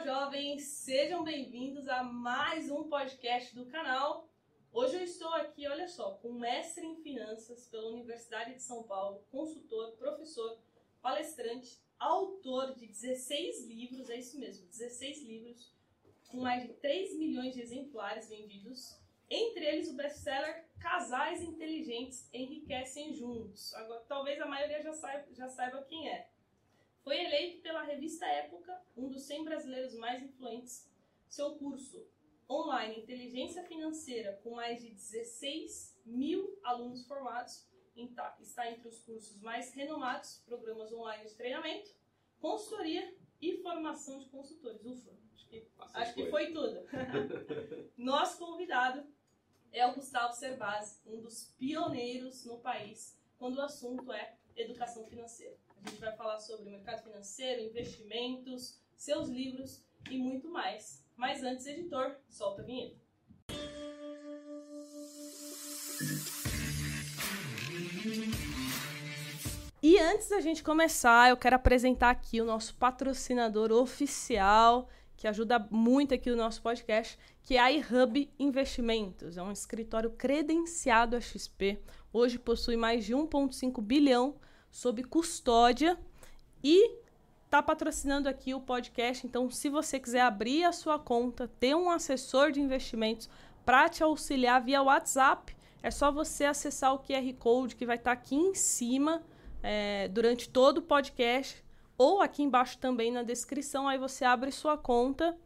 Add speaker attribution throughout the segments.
Speaker 1: Olá, jovens! Sejam bem-vindos a mais um podcast do canal. Hoje eu estou aqui, olha só, com mestre em finanças pela Universidade de São Paulo, consultor, professor, palestrante, autor de 16 livros, é isso mesmo, 16 livros, com mais de 3 milhões de exemplares vendidos, entre eles o best-seller Casais Inteligentes Enriquecem Juntos. Agora, talvez a maioria já saiba, já saiba quem é. Foi eleito pela revista Época um dos 100 brasileiros mais influentes. Seu curso online Inteligência Financeira, com mais de 16 mil alunos formados, está entre os cursos mais renomados, programas online de treinamento, consultoria e formação de consultores. Ufa, acho que, acho que foi tudo. Nosso convidado é o Gustavo Cerbasi, um dos pioneiros no país quando o assunto é educação financeira. A gente vai falar sobre mercado financeiro, investimentos, seus livros e muito mais. Mas antes, editor, solta a vinheta. E antes da gente começar, eu quero apresentar aqui o nosso patrocinador oficial, que ajuda muito aqui o nosso podcast, que é a iHub Investimentos. É um escritório credenciado a XP. Hoje possui mais de 1,5 bilhão sob custódia e está patrocinando aqui o podcast. Então, se você quiser abrir a sua conta, ter um assessor de investimentos para te auxiliar via WhatsApp, é só você acessar o QR Code que vai estar tá aqui em cima é, durante todo o podcast ou aqui embaixo também na descrição. Aí você abre sua conta.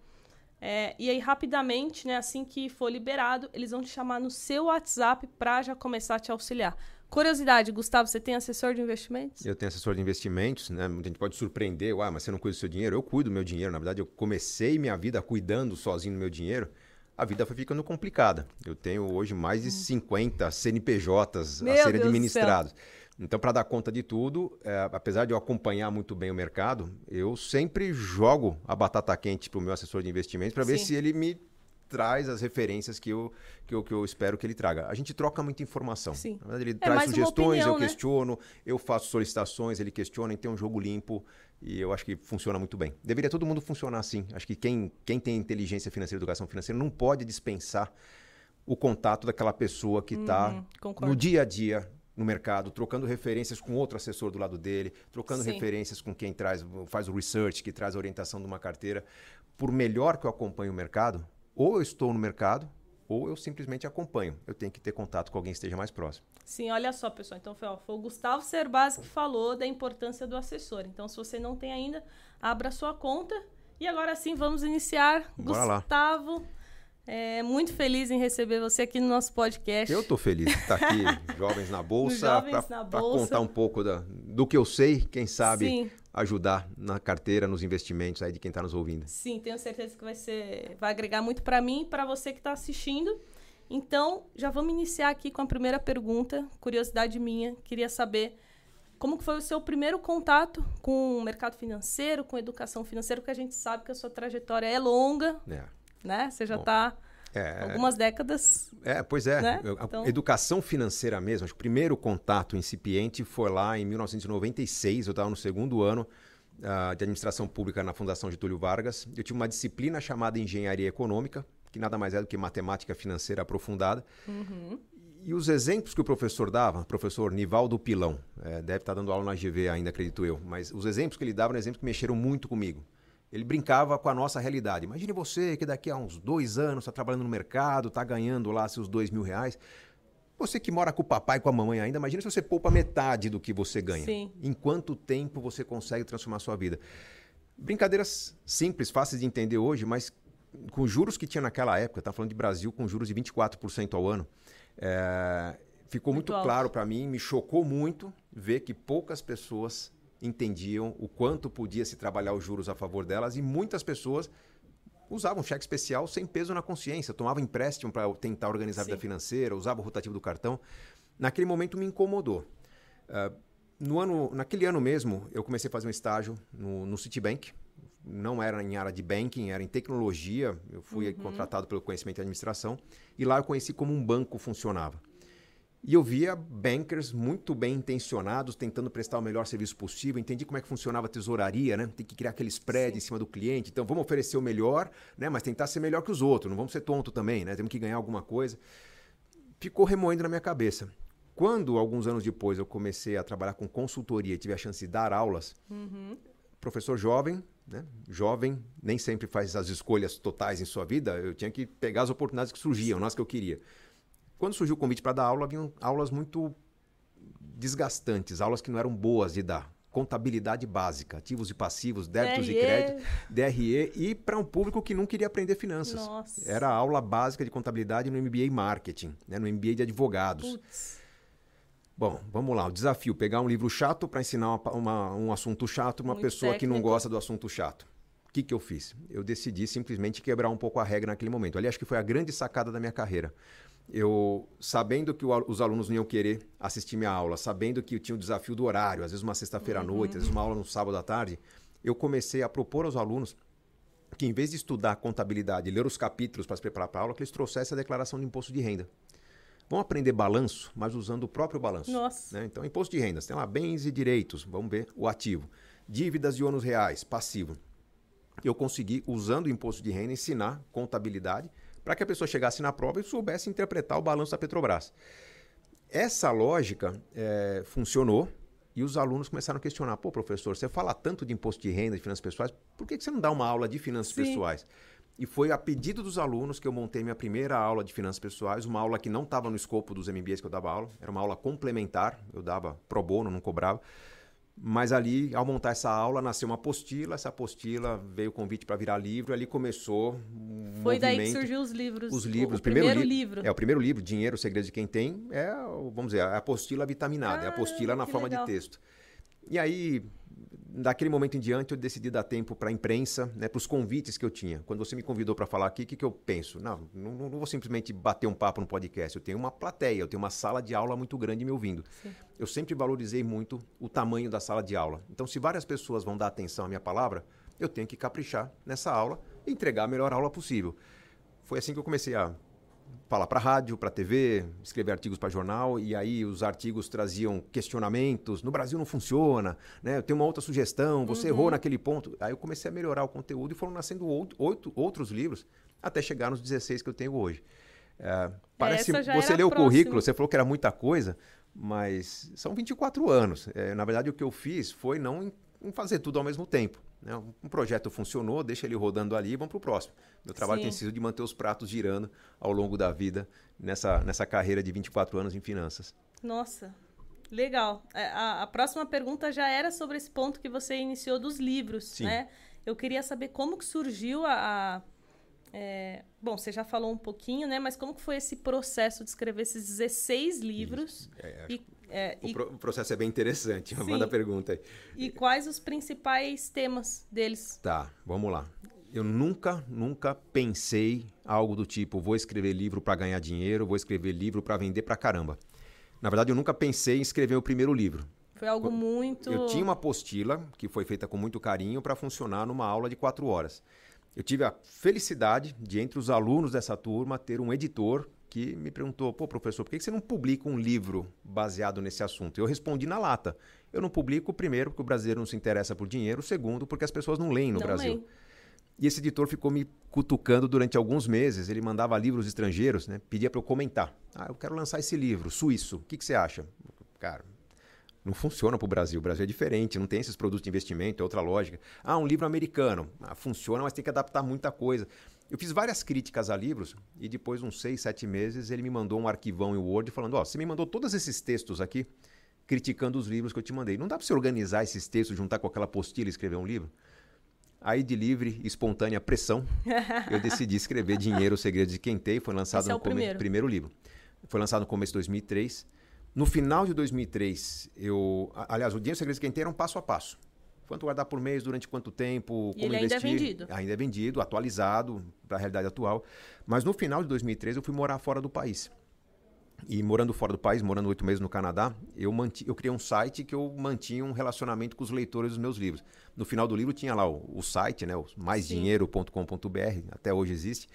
Speaker 1: É, e aí, rapidamente, né, assim que for liberado, eles vão te chamar no seu WhatsApp para já começar a te auxiliar. Curiosidade, Gustavo, você tem assessor de investimentos?
Speaker 2: Eu tenho assessor de investimentos, né? Muita gente pode surpreender, ah, mas você não cuida do seu dinheiro? Eu cuido do meu dinheiro. Na verdade, eu comecei minha vida cuidando sozinho do meu dinheiro. A vida foi ficando complicada. Eu tenho hoje mais de 50 CNPJs meu a serem Deus administrados. Então, para dar conta de tudo, é, apesar de eu acompanhar muito bem o mercado, eu sempre jogo a batata quente para o meu assessor de investimentos para ver se ele me traz as referências que eu, que, eu, que eu espero que ele traga. A gente troca muita informação.
Speaker 1: Sim.
Speaker 2: Ele é traz sugestões, opinião, eu né? questiono, eu faço solicitações, ele questiona, e tem um jogo limpo e eu acho que funciona muito bem. Deveria todo mundo funcionar assim. Acho que quem, quem tem inteligência financeira, educação financeira, não pode dispensar o contato daquela pessoa que está uhum, no dia a dia no mercado, trocando referências com outro assessor do lado dele, trocando Sim. referências com quem traz, faz o research, que traz a orientação de uma carteira. Por melhor que eu acompanhe o mercado, ou eu estou no mercado, ou eu simplesmente acompanho. Eu tenho que ter contato com alguém que esteja mais próximo.
Speaker 1: Sim, olha só, pessoal. Então foi, ó, foi o Gustavo Cerbasi que falou da importância do assessor. Então, se você não tem ainda, abra sua conta. E agora sim, vamos iniciar. Bora Gustavo. Lá. É, muito feliz em receber você aqui no nosso podcast.
Speaker 2: Eu estou feliz de estar aqui, Jovens na Bolsa, para contar um pouco da, do que eu sei, quem sabe Sim. ajudar na carteira, nos investimentos aí de quem está nos ouvindo.
Speaker 1: Sim, tenho certeza que vai ser, vai agregar muito para mim e para você que está assistindo. Então, já vamos iniciar aqui com a primeira pergunta, curiosidade minha, queria saber como foi o seu primeiro contato com o mercado financeiro, com educação financeira, porque a gente sabe que a sua trajetória é longa. É né? Você já está é, algumas décadas.
Speaker 2: É, pois é. Né? Então... Educação financeira mesmo. Acho que o primeiro contato incipiente foi lá em 1996. Eu estava no segundo ano uh, de administração pública na Fundação Getúlio Vargas. Eu tive uma disciplina chamada Engenharia Econômica, que nada mais é do que matemática financeira aprofundada. Uhum. E os exemplos que o professor dava, professor Nivaldo Pilão, é, deve estar dando aula na GV ainda, acredito eu, mas os exemplos que ele dava eram exemplos que mexeram muito comigo. Ele brincava com a nossa realidade. Imagine você que daqui a uns dois anos está trabalhando no mercado, está ganhando lá seus dois mil reais. Você que mora com o papai e com a mamãe ainda, imagine se você poupa metade do que você ganha.
Speaker 1: Sim.
Speaker 2: Em quanto tempo você consegue transformar a sua vida? Brincadeiras simples, fáceis de entender hoje, mas com juros que tinha naquela época, está falando de Brasil com juros de 24% ao ano, é, ficou muito, muito claro para mim, me chocou muito ver que poucas pessoas entendiam o quanto podia se trabalhar os juros a favor delas e muitas pessoas usavam cheque especial sem peso na consciência, tomavam empréstimo para tentar organizar a vida financeira, usavam o rotativo do cartão. Naquele momento me incomodou. Uh, no ano, naquele ano mesmo, eu comecei a fazer um estágio no, no Citibank. Não era em área de banking, era em tecnologia. Eu fui uhum. contratado pelo conhecimento e administração. E lá eu conheci como um banco funcionava. E eu via bankers muito bem intencionados, tentando prestar o melhor serviço possível. Entendi como é que funcionava a tesouraria, né? Tem que criar aquele spread Sim. em cima do cliente. Então, vamos oferecer o melhor, né? Mas tentar ser melhor que os outros. Não vamos ser tonto também, né? Temos que ganhar alguma coisa. Ficou remoendo na minha cabeça. Quando, alguns anos depois, eu comecei a trabalhar com consultoria e tive a chance de dar aulas, uhum. professor jovem, né? jovem, nem sempre faz as escolhas totais em sua vida. Eu tinha que pegar as oportunidades que surgiam, não as que eu queria. Quando surgiu o convite para dar aula, vinham aulas muito desgastantes, aulas que não eram boas de dar. Contabilidade básica, ativos e passivos, débitos DRE. e crédito, DRE, e para um público que não queria aprender finanças. Nossa. Era a aula básica de contabilidade no MBA Marketing, né? no MBA de advogados. Putz. Bom, vamos lá. O desafio: pegar um livro chato para ensinar uma, uma, um assunto chato para uma Muito pessoa técnico. que não gosta do assunto chato. O que, que eu fiz? Eu decidi simplesmente quebrar um pouco a regra naquele momento. Ali, acho que foi a grande sacada da minha carreira eu sabendo que o, os alunos não iam querer assistir minha aula, sabendo que eu tinha o desafio do horário, às vezes uma sexta-feira uhum. à noite, às vezes uma aula no sábado à tarde, eu comecei a propor aos alunos que, em vez de estudar contabilidade e ler os capítulos para se preparar para a aula, que eles trouxessem a declaração de imposto de renda. Vão aprender balanço, mas usando o próprio balanço.
Speaker 1: Nossa.
Speaker 2: Né? Então, imposto de renda, tem lá bens e direitos, vamos ver o ativo. Dívidas e ônus reais, passivo. Eu consegui, usando o imposto de renda, ensinar contabilidade para que a pessoa chegasse na prova e soubesse interpretar o balanço da Petrobras. Essa lógica é, funcionou e os alunos começaram a questionar: pô, professor, você fala tanto de imposto de renda, de finanças pessoais, por que, que você não dá uma aula de finanças Sim. pessoais? E foi a pedido dos alunos que eu montei minha primeira aula de finanças pessoais, uma aula que não estava no escopo dos MBAs que eu dava aula, era uma aula complementar, eu dava pro bono, não cobrava. Mas ali, ao montar essa aula, nasceu uma apostila. Essa apostila veio o convite para virar livro. Ali começou um
Speaker 1: Foi daí que surgiu os livros.
Speaker 2: Os livros.
Speaker 1: O, o primeiro, primeiro li livro.
Speaker 2: É, o primeiro livro, Dinheiro, o Segredo de Quem Tem, é, vamos dizer, a apostila vitaminada. Ah, é a apostila na forma legal. de texto. E aí, daquele momento em diante, eu decidi dar tempo para a imprensa, né, para os convites que eu tinha. Quando você me convidou para falar aqui, o que, que eu penso? Não, não, não, vou simplesmente bater um papo no podcast. Eu tenho uma plateia, eu tenho uma sala de aula muito grande me ouvindo. Sim. Eu sempre valorizei muito o tamanho da sala de aula. Então, se várias pessoas vão dar atenção à minha palavra, eu tenho que caprichar nessa aula e entregar a melhor aula possível. Foi assim que eu comecei a falar para rádio, para TV, escrever artigos para jornal, e aí os artigos traziam questionamentos. No Brasil não funciona, né? Eu tenho uma outra sugestão, você uhum. errou naquele ponto. Aí eu comecei a melhorar o conteúdo e foram nascendo oito, outros livros até chegar nos 16 que eu tenho hoje. É, parece você leu o currículo, você falou que era muita coisa, mas são 24 anos. É, na verdade, o que eu fiz foi não em fazer tudo ao mesmo tempo. Né? Um projeto funcionou, deixa ele rodando ali e vamos para o próximo. Meu trabalho Sim. tem sido de manter os pratos girando ao longo da vida nessa, nessa carreira de 24 anos em finanças.
Speaker 1: Nossa, legal. É, a, a próxima pergunta já era sobre esse ponto que você iniciou dos livros, Sim. né? Eu queria saber como que surgiu a... a é, bom, você já falou um pouquinho, né? Mas como que foi esse processo de escrever esses 16 livros? É,
Speaker 2: e é, o, e... pro, o, processo é bem interessante. Sim. Manda a pergunta aí.
Speaker 1: E quais os principais temas deles?
Speaker 2: Tá, vamos lá. Eu nunca, nunca pensei algo do tipo, vou escrever livro para ganhar dinheiro, vou escrever livro para vender para caramba. Na verdade, eu nunca pensei em escrever o primeiro livro.
Speaker 1: Foi algo muito.
Speaker 2: Eu tinha uma apostila que foi feita com muito carinho para funcionar numa aula de quatro horas. Eu tive a felicidade de, entre os alunos dessa turma, ter um editor que me perguntou: pô, professor, por que você não publica um livro baseado nesse assunto? Eu respondi na lata. Eu não publico, primeiro, porque o brasileiro não se interessa por dinheiro, segundo, porque as pessoas não leem no não Brasil. Leio. E esse editor ficou me cutucando durante alguns meses. Ele mandava livros estrangeiros, né? pedia para eu comentar. Ah, eu quero lançar esse livro, suíço. O que, que você acha? Cara, não funciona para o Brasil. O Brasil é diferente, não tem esses produtos de investimento, é outra lógica. Ah, um livro americano. Ah, funciona, mas tem que adaptar muita coisa. Eu fiz várias críticas a livros e depois, uns seis, sete meses, ele me mandou um arquivão em Word falando: Ó, oh, você me mandou todos esses textos aqui criticando os livros que eu te mandei. Não dá para você organizar esses textos, juntar com aquela apostila e escrever um livro? Aí, de livre, espontânea pressão, eu decidi escrever Dinheiro, o Segredo de Quem Tem. Foi lançado
Speaker 1: Esse é
Speaker 2: no
Speaker 1: é primeiro.
Speaker 2: primeiro livro. Foi lançado no começo de 2003. No final de 2003, eu. Aliás, o Dinheiro, o Segredo de Quem Tem era um passo a passo. Quanto guardar por mês, durante quanto tempo,
Speaker 1: e como ele investir. Ainda é vendido.
Speaker 2: Ainda é vendido, atualizado para a realidade atual. Mas no final de 2013 eu fui morar fora do país. E morando fora do país, morando oito meses no Canadá, eu, manti, eu criei um site que eu mantinha um relacionamento com os leitores dos meus livros. No final do livro tinha lá o, o site, né, o maisdinheiro.com.br, até hoje existe.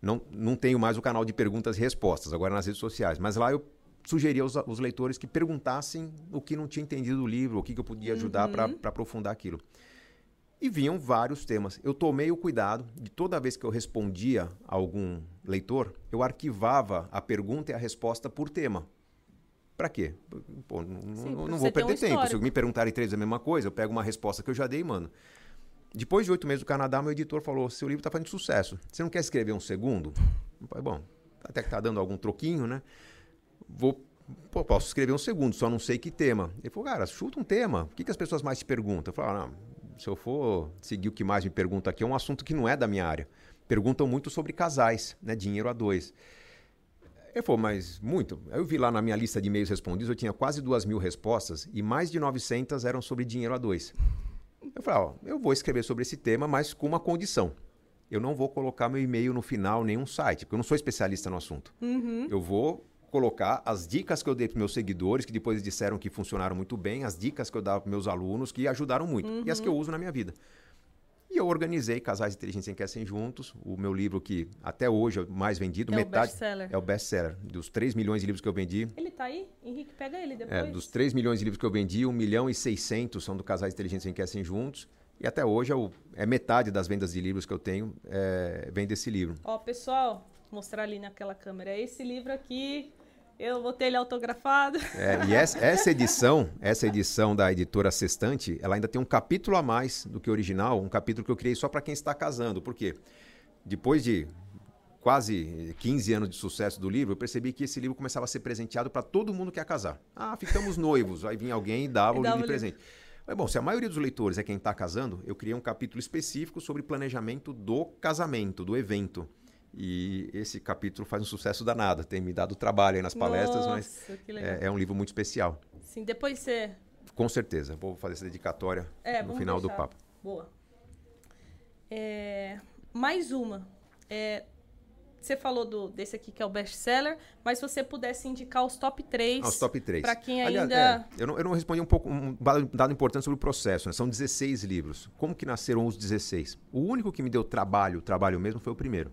Speaker 2: Não, não tenho mais o canal de perguntas e respostas, agora nas redes sociais. Mas lá eu sugeria aos, aos, leitores que perguntassem o que não tinha entendido do livro, o que, que eu podia ajudar uhum. para aprofundar aquilo. E vinham vários temas. Eu tomei o cuidado de toda vez que eu respondia a algum leitor, eu arquivava a pergunta e a resposta por tema. Para quê? Pô, não, Sim, não vou perder um tempo. Se me perguntarem três a mesma coisa, eu pego uma resposta que eu já dei, mano. Depois de oito meses do Canadá, meu editor falou: seu livro está fazendo sucesso. Você não quer escrever um segundo? falei, bom, até que está dando algum troquinho, né? Vou, pô, posso escrever um segundo, só não sei que tema. Ele falou, cara, chuta um tema. O que, que as pessoas mais te perguntam? Eu falei, ah, não, se eu for seguir o que mais me pergunta aqui, é um assunto que não é da minha área. Perguntam muito sobre casais, né? Dinheiro a dois. Ele falou, mas muito. Eu vi lá na minha lista de e-mails respondidos, eu tinha quase duas mil respostas e mais de 900 eram sobre dinheiro a dois. Eu falei, ó, eu vou escrever sobre esse tema, mas com uma condição. Eu não vou colocar meu e-mail no final, nenhum site, porque eu não sou especialista no assunto. Uhum. Eu vou colocar as dicas que eu dei para meus seguidores, que depois disseram que funcionaram muito bem, as dicas que eu dava para meus alunos, que ajudaram muito, uhum. e as que eu uhum. uso na minha vida. E eu organizei Casais Inteligentes Enriquecem Juntos, o meu livro que até hoje é o mais vendido,
Speaker 1: é
Speaker 2: metade
Speaker 1: o
Speaker 2: é o best-seller. Dos 3 milhões de livros que eu vendi.
Speaker 1: Ele tá aí? Henrique, pega ele depois.
Speaker 2: É, dos 3 milhões de livros que eu vendi, 1 milhão e 600 são do Casais Inteligentes Enriquecem Juntos. E até hoje é, o, é, metade das vendas de livros que eu tenho é, vem desse livro.
Speaker 1: Ó, pessoal, mostrar ali naquela câmera. Esse livro aqui eu vou ter ele autografado.
Speaker 2: É, e essa, essa, edição, essa edição da editora Sextante, ela ainda tem um capítulo a mais do que o original, um capítulo que eu criei só para quem está casando. Por quê? Depois de quase 15 anos de sucesso do livro, eu percebi que esse livro começava a ser presenteado para todo mundo que ia casar. Ah, ficamos noivos. Aí vinha alguém e dava e o livro de presente. Mas, bom, se a maioria dos leitores é quem está casando, eu criei um capítulo específico sobre planejamento do casamento, do evento. E esse capítulo faz um sucesso danado. Tem me dado trabalho aí nas palestras, Nossa, mas é, é, um livro muito especial.
Speaker 1: Sim, depois você.
Speaker 2: Com certeza. Vou fazer essa dedicatória é, no final deixar. do papo.
Speaker 1: Boa. É, mais uma. É, você falou do, desse aqui que é o best-seller, mas se você pudesse indicar os top 3.
Speaker 2: Ah, os top 3.
Speaker 1: Para quem ainda. é,
Speaker 2: eu, não, eu não respondi um pouco, um dado importante sobre o processo. Né? São 16 livros. Como que nasceram os 16? O único que me deu trabalho, trabalho mesmo, foi o primeiro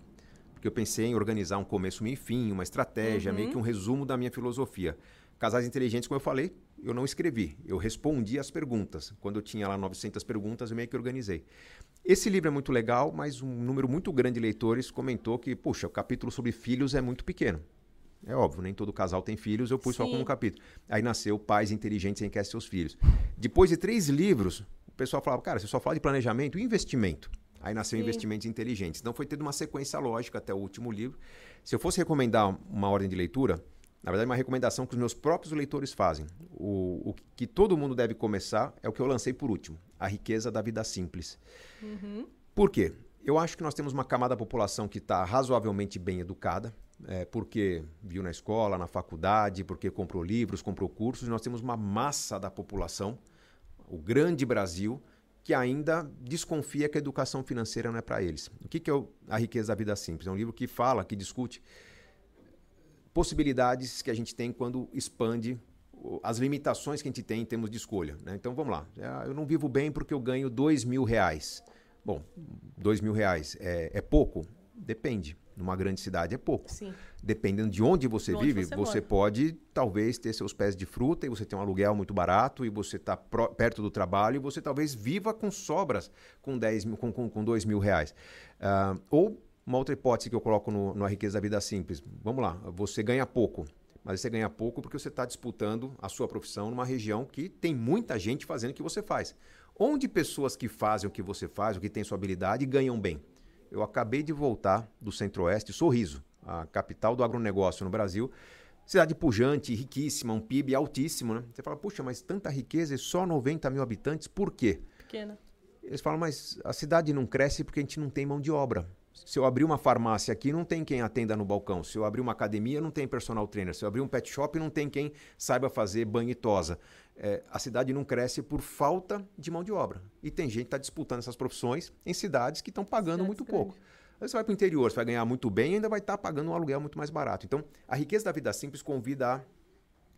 Speaker 2: porque eu pensei em organizar um começo, meio e fim, uma estratégia, uhum. meio que um resumo da minha filosofia. Casais Inteligentes, como eu falei, eu não escrevi, eu respondi as perguntas. Quando eu tinha lá 900 perguntas, eu meio que organizei. Esse livro é muito legal, mas um número muito grande de leitores comentou que, puxa, o capítulo sobre filhos é muito pequeno. É óbvio, nem todo casal tem filhos, eu pus Sim. só como capítulo. Aí nasceu Pais Inteligentes em Quer Seus Filhos. Depois de três livros, o pessoal falava, cara, você só fala de planejamento e investimento. Aí nasceu Sim. Investimentos Inteligentes. Então foi tendo uma sequência lógica até o último livro. Se eu fosse recomendar uma ordem de leitura, na verdade, uma recomendação que os meus próprios leitores fazem. O, o que todo mundo deve começar é o que eu lancei por último: A Riqueza da Vida Simples. Uhum. Por quê? Eu acho que nós temos uma camada da população que está razoavelmente bem educada, é, porque viu na escola, na faculdade, porque comprou livros, comprou cursos. Nós temos uma massa da população, o grande Brasil, que ainda desconfia que a educação financeira não é para eles. O que, que é o, A Riqueza da Vida Simples? É um livro que fala, que discute possibilidades que a gente tem quando expande as limitações que a gente tem em termos de escolha. Né? Então vamos lá. É, eu não vivo bem porque eu ganho dois mil reais. Bom, dois mil reais é, é pouco? Depende numa grande cidade é pouco. Sim. Dependendo de onde você de onde vive, você, você pode talvez ter seus pés de fruta e você tem um aluguel muito barato e você está perto do trabalho e você talvez viva com sobras com 10 mil, com, com, com 2 mil reais. Uh, ou uma outra hipótese que eu coloco no, no A Riqueza da Vida Simples. Vamos lá, você ganha pouco. Mas você ganha pouco porque você está disputando a sua profissão numa região que tem muita gente fazendo o que você faz. Onde pessoas que fazem o que você faz, o que tem sua habilidade, ganham bem. Eu acabei de voltar do Centro-Oeste, Sorriso, a capital do agronegócio no Brasil. Cidade pujante, riquíssima, um PIB altíssimo, né? Você fala, puxa, mas tanta riqueza e só 90 mil habitantes, por quê?
Speaker 1: Pequena.
Speaker 2: Eles falam, mas a cidade não cresce porque a gente não tem mão de obra. Se eu abrir uma farmácia aqui, não tem quem atenda no balcão. Se eu abrir uma academia, não tem personal trainer. Se eu abrir um pet shop, não tem quem saiba fazer banho e tosa. É, a cidade não cresce por falta de mão de obra. E tem gente que está disputando essas profissões em cidades que estão pagando cidades muito grandes. pouco. Aí você vai para o interior, você vai ganhar muito bem e ainda vai estar tá pagando um aluguel muito mais barato. Então, a riqueza da vida simples convida a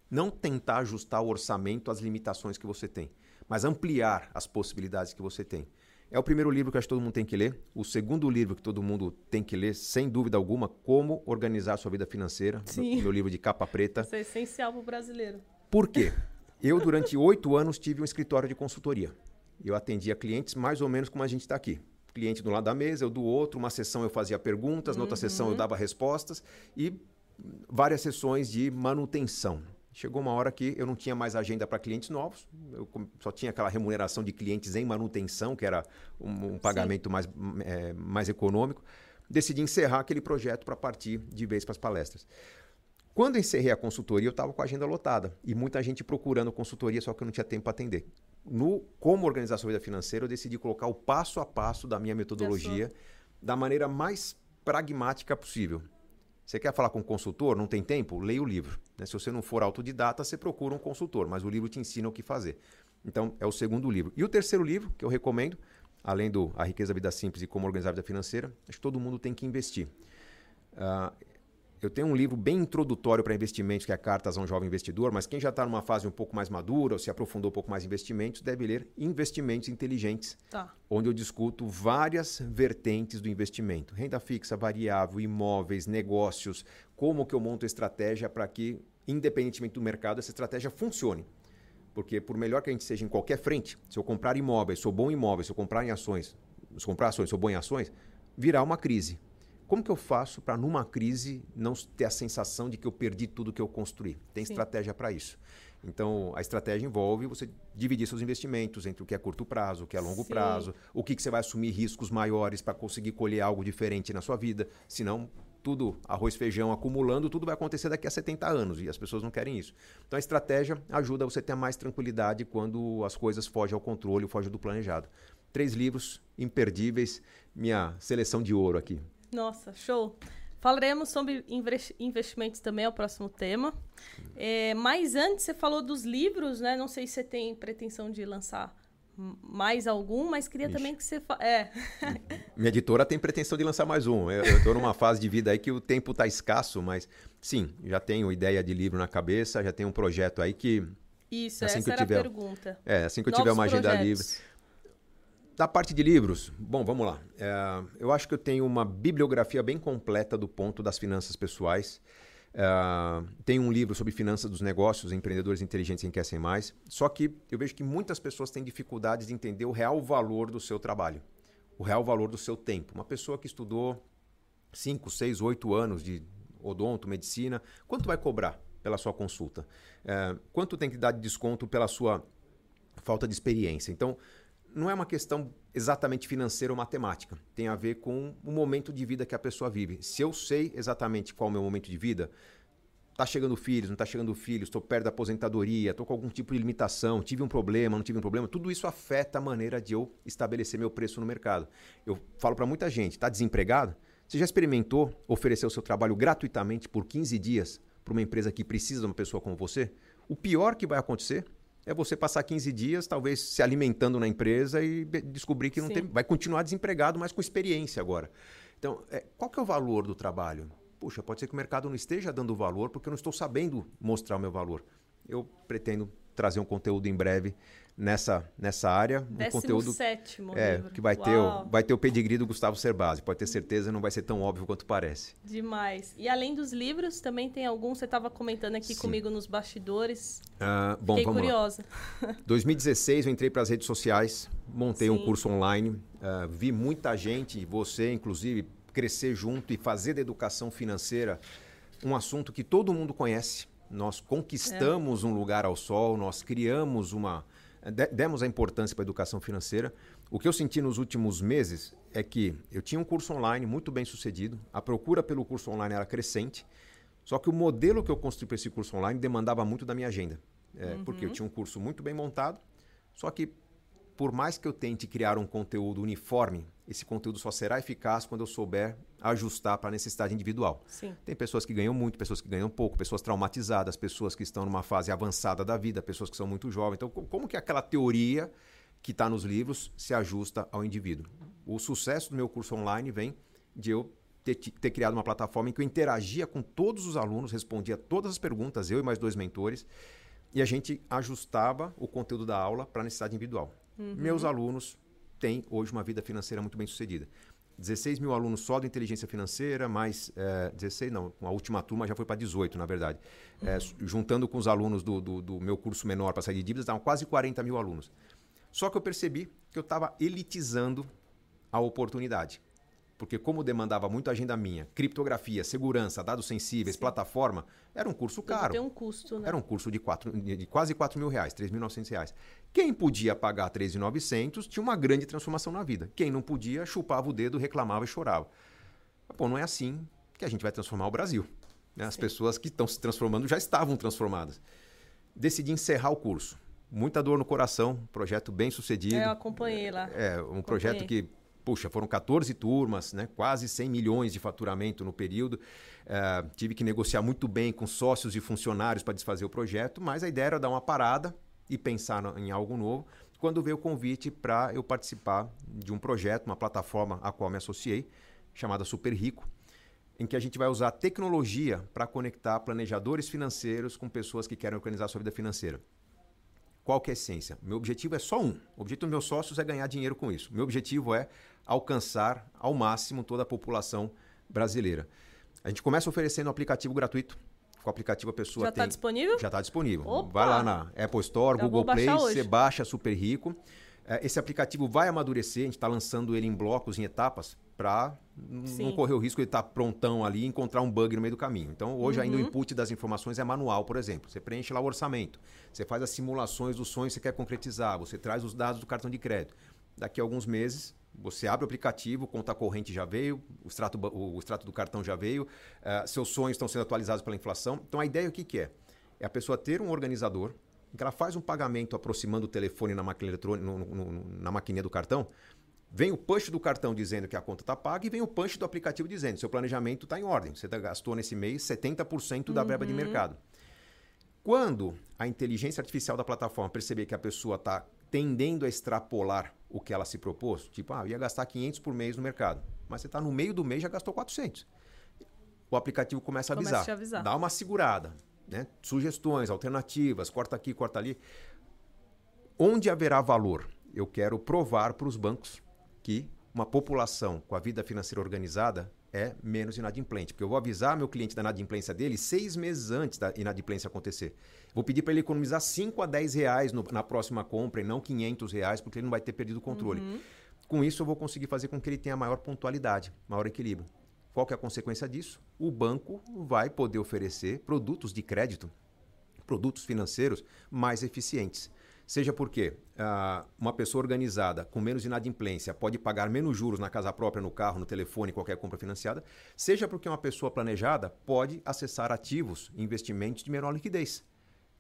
Speaker 2: não tentar ajustar o orçamento às limitações que você tem, mas ampliar as possibilidades que você tem. É o primeiro livro que acho que todo mundo tem que ler. O segundo livro que todo mundo tem que ler, sem dúvida alguma, Como Organizar Sua Vida Financeira.
Speaker 1: Sim.
Speaker 2: Meu livro de capa preta.
Speaker 1: Isso é essencial para o brasileiro.
Speaker 2: Por quê? Eu, durante oito anos, tive um escritório de consultoria. Eu atendia clientes mais ou menos como a gente está aqui. Cliente do lado da mesa, eu do outro. Uma sessão eu fazia perguntas, na outra sessão eu dava respostas. E várias sessões de manutenção. Chegou uma hora que eu não tinha mais agenda para clientes novos, eu só tinha aquela remuneração de clientes em manutenção, que era um, um pagamento mais, é, mais econômico. Decidi encerrar aquele projeto para partir de vez para as palestras. Quando encerrei a consultoria, eu estava com a agenda lotada e muita gente procurando consultoria, só que eu não tinha tempo para atender. No Como Organizar Sua Vida Financeira, eu decidi colocar o passo a passo da minha metodologia da maneira mais pragmática possível. Você quer falar com um consultor? Não tem tempo? Leia o livro. Né? Se você não for autodidata, você procura um consultor, mas o livro te ensina o que fazer. Então, é o segundo livro. E o terceiro livro, que eu recomendo, além do A Riqueza da Vida Simples e Como Organizar a Vida Financeira, acho que todo mundo tem que investir. Uh, eu tenho um livro bem introdutório para investimentos, que é Cartas a um Jovem Investidor, mas quem já está numa fase um pouco mais madura ou se aprofundou um pouco mais em investimentos, deve ler Investimentos Inteligentes,
Speaker 1: tá.
Speaker 2: onde eu discuto várias vertentes do investimento. Renda fixa, variável, imóveis, negócios, como que eu monto estratégia para que, independentemente do mercado, essa estratégia funcione. Porque por melhor que a gente seja em qualquer frente, se eu comprar imóveis, sou bom em imóveis, se eu comprar em ações, se eu comprar ações, sou bom em ações, virá uma crise como que eu faço para, numa crise, não ter a sensação de que eu perdi tudo que eu construí? Tem Sim. estratégia para isso. Então, a estratégia envolve você dividir seus investimentos entre o que é curto prazo, o que é longo Sim. prazo, o que, que você vai assumir riscos maiores para conseguir colher algo diferente na sua vida. Senão, tudo, arroz, feijão acumulando, tudo vai acontecer daqui a 70 anos e as pessoas não querem isso. Então, a estratégia ajuda você a ter mais tranquilidade quando as coisas fogem ao controle, fogem do planejado. Três livros imperdíveis, minha seleção de ouro aqui.
Speaker 1: Nossa, show. Falaremos sobre investimentos também, é o próximo tema. É, mas antes, você falou dos livros, né? Não sei se você tem pretensão de lançar mais algum, mas queria Ixi. também que você... Fa... É.
Speaker 2: Minha editora tem pretensão de lançar mais um. Eu estou numa fase de vida aí que o tempo está escasso, mas sim, já tenho ideia de livro na cabeça, já tenho um projeto aí que...
Speaker 1: Isso, assim essa era tiver, a pergunta.
Speaker 2: É, assim que eu Novos tiver uma agenda livre da parte de livros, bom, vamos lá. É, eu acho que eu tenho uma bibliografia bem completa do ponto das finanças pessoais. É, tenho um livro sobre finanças dos negócios, empreendedores inteligentes enriquecem mais. Só que eu vejo que muitas pessoas têm dificuldades de entender o real valor do seu trabalho, o real valor do seu tempo. Uma pessoa que estudou 5, 6, 8 anos de odonto, medicina, quanto vai cobrar pela sua consulta? É, quanto tem que dar de desconto pela sua falta de experiência? Então, não é uma questão exatamente financeira ou matemática. Tem a ver com o momento de vida que a pessoa vive. Se eu sei exatamente qual é o meu momento de vida, tá chegando filhos, não tá chegando filhos, estou perto da aposentadoria, estou com algum tipo de limitação, tive um problema, não tive um problema, tudo isso afeta a maneira de eu estabelecer meu preço no mercado. Eu falo para muita gente, está desempregado? Você já experimentou oferecer o seu trabalho gratuitamente por 15 dias para uma empresa que precisa de uma pessoa como você? O pior que vai acontecer é você passar 15 dias, talvez se alimentando na empresa e descobrir que não tem, vai continuar desempregado, mas com experiência agora. Então, é, qual que é o valor do trabalho? Puxa, pode ser que o mercado não esteja dando valor porque eu não estou sabendo mostrar o meu valor. Eu pretendo trazer um conteúdo em breve nessa, nessa área. Um
Speaker 1: Décimo
Speaker 2: conteúdo
Speaker 1: sétimo
Speaker 2: é,
Speaker 1: livro.
Speaker 2: que vai ter, o, vai ter o pedigree do Gustavo Cerbasi. Pode ter certeza, não vai ser tão óbvio quanto parece.
Speaker 1: Demais. E além dos livros, também tem algum, você estava comentando aqui Sim. comigo nos bastidores.
Speaker 2: Uh, bom,
Speaker 1: Fiquei curiosa.
Speaker 2: Lá. 2016 eu entrei para as redes sociais, montei Sim. um curso online, uh, vi muita gente, você inclusive, crescer junto e fazer da educação financeira um assunto que todo mundo conhece. Nós conquistamos é. um lugar ao sol, nós criamos uma, demos a importância para a educação financeira. O que eu senti nos últimos meses é que eu tinha um curso online muito bem sucedido, a procura pelo curso online era crescente, só que o modelo que eu construí para esse curso online demandava muito da minha agenda. É, uhum. Porque eu tinha um curso muito bem montado, só que por mais que eu tente criar um conteúdo uniforme, esse conteúdo só será eficaz quando eu souber ajustar para a necessidade individual.
Speaker 1: Sim.
Speaker 2: Tem pessoas que ganham muito, pessoas que ganham pouco, pessoas traumatizadas, pessoas que estão numa fase avançada da vida, pessoas que são muito jovens. Então, como que aquela teoria que está nos livros se ajusta ao indivíduo? O sucesso do meu curso online vem de eu ter, ter criado uma plataforma em que eu interagia com todos os alunos, respondia todas as perguntas, eu e mais dois mentores, e a gente ajustava o conteúdo da aula para a necessidade individual. Uhum. Meus alunos tem hoje uma vida financeira muito bem sucedida. 16 mil alunos só da inteligência financeira, mais é, 16, não, a última turma já foi para 18, na verdade. É, juntando com os alunos do, do, do meu curso menor para sair de dívidas, estavam quase 40 mil alunos. Só que eu percebi que eu estava elitizando a oportunidade. Porque como demandava muito agenda minha, criptografia, segurança, dados sensíveis, Sim. plataforma, era um curso caro.
Speaker 1: Tem um custo, né?
Speaker 2: Era um curso de, quatro, de quase 4 mil reais, 3.900 reais. Quem podia pagar 3.900 tinha uma grande transformação na vida. Quem não podia, chupava o dedo, reclamava e chorava. Pô, não é assim que a gente vai transformar o Brasil. Né? As Sim. pessoas que estão se transformando já estavam transformadas. Decidi encerrar o curso. Muita dor no coração, projeto bem sucedido. É,
Speaker 1: eu acompanhei lá.
Speaker 2: É, um acompanhei. projeto que puxa, foram 14 turmas, né? quase 100 milhões de faturamento no período. Uh, tive que negociar muito bem com sócios e funcionários para desfazer o projeto, mas a ideia era dar uma parada e pensar em algo novo. Quando veio o convite para eu participar de um projeto, uma plataforma a qual me associei, chamada Super Rico, em que a gente vai usar tecnologia para conectar planejadores financeiros com pessoas que querem organizar sua vida financeira. Qual que é a essência? Meu objetivo é só um. O objetivo dos meus sócios é ganhar dinheiro com isso. Meu objetivo é alcançar ao máximo toda a população brasileira. A gente começa oferecendo um aplicativo gratuito. Com o aplicativo a pessoa
Speaker 1: Já
Speaker 2: está
Speaker 1: disponível?
Speaker 2: Já está disponível.
Speaker 1: Opa!
Speaker 2: Vai lá na Apple Store, Já Google Play, você baixa Super Rico. É, esse aplicativo vai amadurecer, a gente está lançando ele em blocos, em etapas, para não correr o risco de estar tá prontão ali e encontrar um bug no meio do caminho. Então, hoje uhum. ainda o uhum. input das informações é manual, por exemplo. Você preenche lá o orçamento, você faz as simulações dos sonhos que você quer concretizar, você traz os dados do cartão de crédito. Daqui a alguns meses, você abre o aplicativo, conta corrente já veio, o extrato, o extrato do cartão já veio, uh, seus sonhos estão sendo atualizados pela inflação. Então, a ideia o que, que é? É a pessoa ter um organizador que ela faz um pagamento aproximando o telefone na máquina eletrônica, no, no, na maquininha do cartão, vem o punch do cartão dizendo que a conta está paga e vem o punch do aplicativo dizendo que seu planejamento está em ordem. Você tá, gastou nesse mês 70% da uhum. verba de uhum. mercado. Quando a inteligência artificial da plataforma perceber que a pessoa está tendendo a extrapolar o que ela se propôs, tipo, ah, eu ia gastar 500 por mês no mercado, mas você está no meio do mês já gastou 400. O aplicativo começa a avisar,
Speaker 1: começa avisar.
Speaker 2: dá uma segurada, né? Sugestões, alternativas, corta aqui, corta ali. Onde haverá valor? Eu quero provar para os bancos que uma população com a vida financeira organizada é menos inadimplente. Porque eu vou avisar meu cliente da inadimplência dele seis meses antes da inadimplência acontecer. Vou pedir para ele economizar 5 a 10 reais no, na próxima compra e não 500 reais, porque ele não vai ter perdido o controle. Uhum. Com isso, eu vou conseguir fazer com que ele tenha maior pontualidade, maior equilíbrio. Qual que é a consequência disso? O banco vai poder oferecer produtos de crédito, produtos financeiros mais eficientes. Seja porque uh, uma pessoa organizada com menos inadimplência pode pagar menos juros na casa própria, no carro, no telefone, qualquer compra financiada, seja porque uma pessoa planejada pode acessar ativos, investimentos de menor liquidez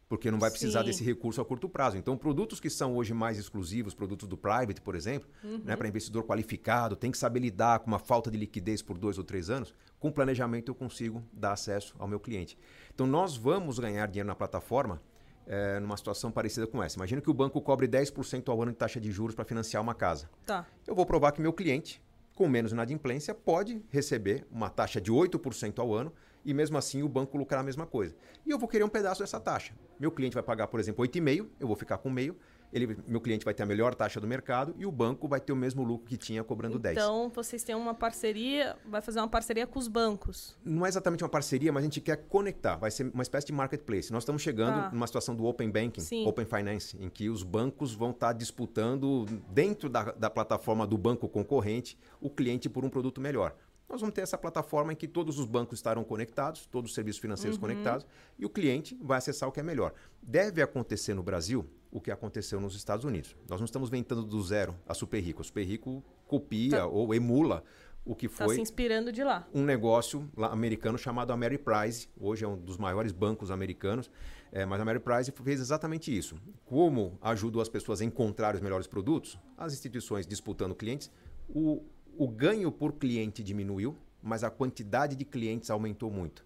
Speaker 2: porque não vai precisar Sim. desse recurso a curto prazo. Então, produtos que são hoje mais exclusivos, produtos do private, por exemplo, uhum. né, para investidor qualificado, tem que saber lidar com uma falta de liquidez por dois ou três anos, com planejamento eu consigo dar acesso ao meu cliente. Então, nós vamos ganhar dinheiro na plataforma é, numa situação parecida com essa. Imagina que o banco cobre 10% ao ano de taxa de juros para financiar uma casa.
Speaker 1: Tá.
Speaker 2: Eu vou provar que meu cliente, com menos inadimplência, pode receber uma taxa de 8% ao ano e mesmo assim o banco lucrar a mesma coisa. E eu vou querer um pedaço dessa taxa. Meu cliente vai pagar, por exemplo, 8,5, eu vou ficar com meio. Ele, meu cliente vai ter a melhor taxa do mercado e o banco vai ter o mesmo lucro que tinha cobrando
Speaker 1: então,
Speaker 2: 10.
Speaker 1: Então, vocês têm uma parceria, vai fazer uma parceria com os bancos.
Speaker 2: Não é exatamente uma parceria, mas a gente quer conectar, vai ser uma espécie de marketplace. Nós estamos chegando ah. numa situação do Open Banking, Sim. Open Finance, em que os bancos vão estar disputando dentro da, da plataforma do banco concorrente o cliente por um produto melhor nós vamos ter essa plataforma em que todos os bancos estarão conectados, todos os serviços financeiros uhum. conectados, e o cliente vai acessar o que é melhor. Deve acontecer no Brasil o que aconteceu nos Estados Unidos. Nós não estamos inventando do zero a Super Rico. A Super Rico copia tá. ou emula o que tá foi. Está
Speaker 1: se inspirando de lá.
Speaker 2: Um negócio lá, americano chamado Ameriprise. Hoje é um dos maiores bancos americanos. É, mas a Ameriprise fez exatamente isso. Como ajudou as pessoas a encontrar os melhores produtos, as instituições disputando clientes, o, o ganho por cliente diminuiu, mas a quantidade de clientes aumentou muito.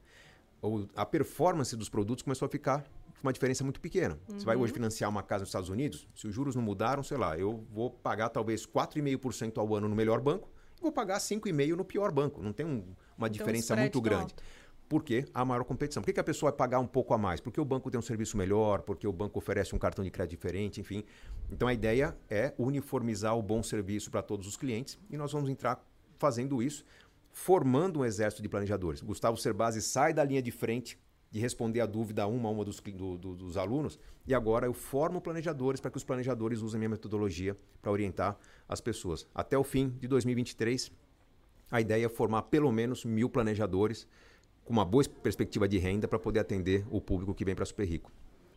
Speaker 2: Ou a performance dos produtos começou a ficar com uma diferença muito pequena. Uhum. Você vai hoje uhum. financiar uma casa nos Estados Unidos, se os juros não mudaram, sei lá, eu vou pagar talvez 4,5% ao ano no melhor banco, vou pagar 5,5% no pior banco. Não tem um, uma então, diferença muito grande. Alto. Por quê? A maior competição. Por que, que a pessoa vai pagar um pouco a mais? Porque o banco tem um serviço melhor, porque o banco oferece um cartão de crédito diferente, enfim. Então a ideia é uniformizar o bom serviço para todos os clientes e nós vamos entrar fazendo isso, formando um exército de planejadores. Gustavo Cerbasi sai da linha de frente de responder a dúvida uma a uma dos, do, do, dos alunos. E agora eu formo planejadores para que os planejadores usem minha metodologia para orientar as pessoas. Até o fim de 2023, a ideia é formar pelo menos mil planejadores com uma boa perspectiva de renda para poder atender o público que vem para Super Rico.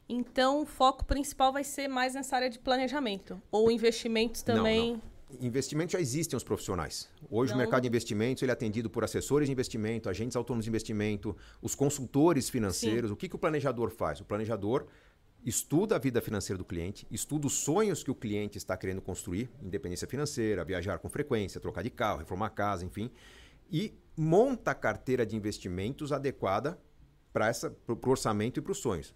Speaker 1: Então, o foco principal vai ser mais nessa área de planejamento ou investimentos também?
Speaker 2: Não, não investimentos já existem os profissionais. Hoje Não. o mercado de investimentos ele é atendido por assessores de investimento, agentes autônomos de investimento, os consultores financeiros. Sim. O que, que o planejador faz? O planejador estuda a vida financeira do cliente, estuda os sonhos que o cliente está querendo construir, independência financeira, viajar com frequência, trocar de carro, reformar a casa, enfim, e monta a carteira de investimentos adequada para o orçamento e para os sonhos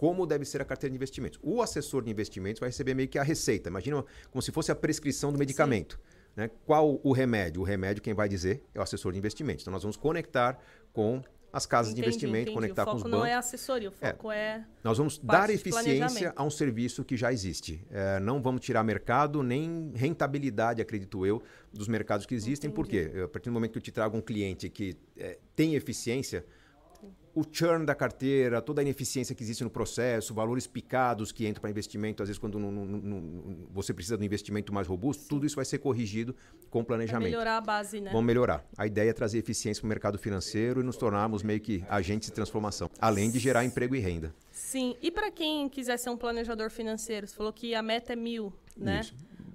Speaker 2: como deve ser a carteira de investimentos. O assessor de investimentos vai receber meio que a receita. Imagina como se fosse a prescrição do medicamento. Né? Qual o remédio? O remédio quem vai dizer é o assessor de investimentos. Então nós vamos conectar com as casas entendi, de investimento, entendi. conectar com os bancos. O
Speaker 1: foco não é assessoria, o é. foco é.
Speaker 2: é nós vamos dar eficiência a um serviço que já existe. É, não vamos tirar mercado nem rentabilidade, acredito eu, dos mercados que existem. Entendi. Por quê? A partir do momento que eu te trago um cliente que é, tem eficiência, o churn da carteira, toda a ineficiência que existe no processo, valores picados que entram para investimento, às vezes quando não, não, não, você precisa de um investimento mais robusto, Sim. tudo isso vai ser corrigido com planejamento. Vai
Speaker 1: melhorar a base, né?
Speaker 2: Vamos melhorar. A ideia é trazer eficiência para o mercado financeiro e nos tornarmos meio que agentes de transformação, além de gerar emprego e renda.
Speaker 1: Sim. E para quem quiser ser um planejador financeiro, você falou que a meta é mil, né? Isso.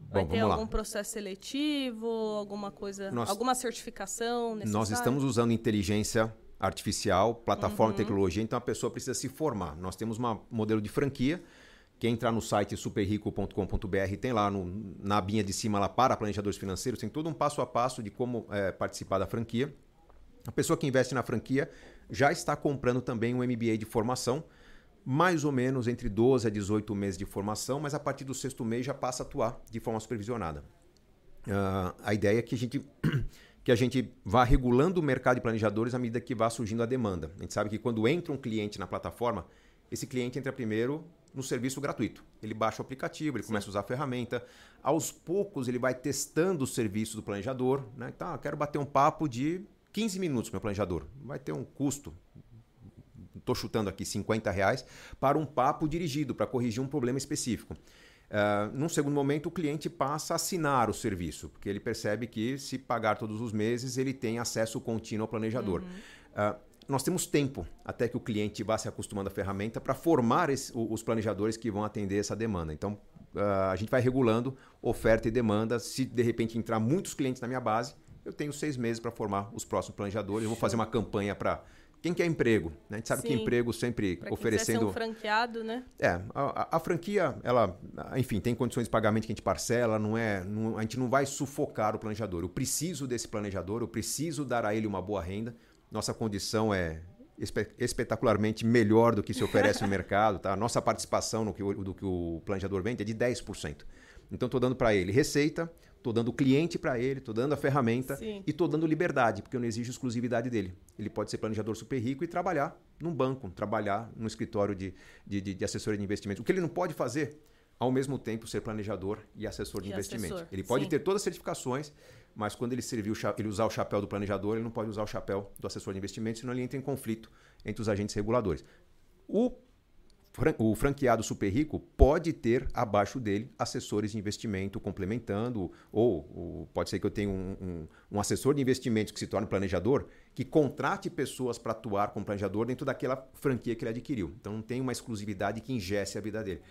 Speaker 1: Vai Bom, ter algum lá. processo seletivo, alguma coisa, nós, alguma certificação necessária?
Speaker 2: Nós estamos usando inteligência artificial, plataforma uhum. tecnologia, então a pessoa precisa se formar. Nós temos um modelo de franquia. Quem entrar no site superrico.com.br tem lá no, na abinha de cima lá para planejadores financeiros, tem todo um passo a passo de como é, participar da franquia. A pessoa que investe na franquia já está comprando também um MBA de formação, mais ou menos entre 12 a 18 meses de formação, mas a partir do sexto mês já passa a atuar de forma supervisionada. Uh, a ideia é que a gente que a gente vá regulando o mercado de planejadores à medida que vá surgindo a demanda. A gente sabe que quando entra um cliente na plataforma, esse cliente entra primeiro no serviço gratuito. Ele baixa o aplicativo, ele Sim. começa a usar a ferramenta. Aos poucos, ele vai testando o serviço do planejador. Né? Então, eu quero bater um papo de 15 minutos com o meu planejador. Vai ter um custo, estou chutando aqui, 50 reais, para um papo dirigido, para corrigir um problema específico. Uh, num segundo momento, o cliente passa a assinar o serviço, porque ele percebe que, se pagar todos os meses, ele tem acesso contínuo ao planejador. Uhum. Uh, nós temos tempo até que o cliente vá se acostumando à ferramenta para formar esse, os planejadores que vão atender essa demanda. Então, uh, a gente vai regulando oferta e demanda. Se de repente entrar muitos clientes na minha base, eu tenho seis meses para formar os próximos planejadores. Eu vou fazer uma campanha para quem quer emprego? Né? A gente sabe Sim. que emprego sempre pra oferecendo. Ser
Speaker 1: um franqueado, né?
Speaker 2: É, a, a, franquia, ela, enfim, tem condições de pagamento que a gente parcela, não é, não, a gente não vai sufocar o planejador. Eu preciso desse planejador, eu preciso dar a ele uma boa renda. Nossa condição é espe espetacularmente melhor do que se oferece no mercado, tá? Nossa participação no que do que o planejador vende é de 10%. Então, estou dando para ele receita, Estou dando o cliente para ele, estou dando a ferramenta Sim. e estou dando liberdade, porque eu não exijo exclusividade dele. Ele pode ser planejador super rico e trabalhar num banco, trabalhar num escritório de, de, de, de assessoria de investimentos. O que ele não pode fazer, ao mesmo tempo, ser planejador e assessor de e investimento. Assessor. Ele pode Sim. ter todas as certificações, mas quando ele servir o ele usar o chapéu do planejador, ele não pode usar o chapéu do assessor de investimentos, senão ele entra em conflito entre os agentes reguladores. O o franqueado super rico pode ter abaixo dele assessores de investimento complementando, ou, ou pode ser que eu tenha um, um, um, assessor de investimentos que se torne planejador, que contrate pessoas para atuar como planejador dentro daquela franquia que ele adquiriu. Então não tem uma exclusividade que ingesse a vida dele.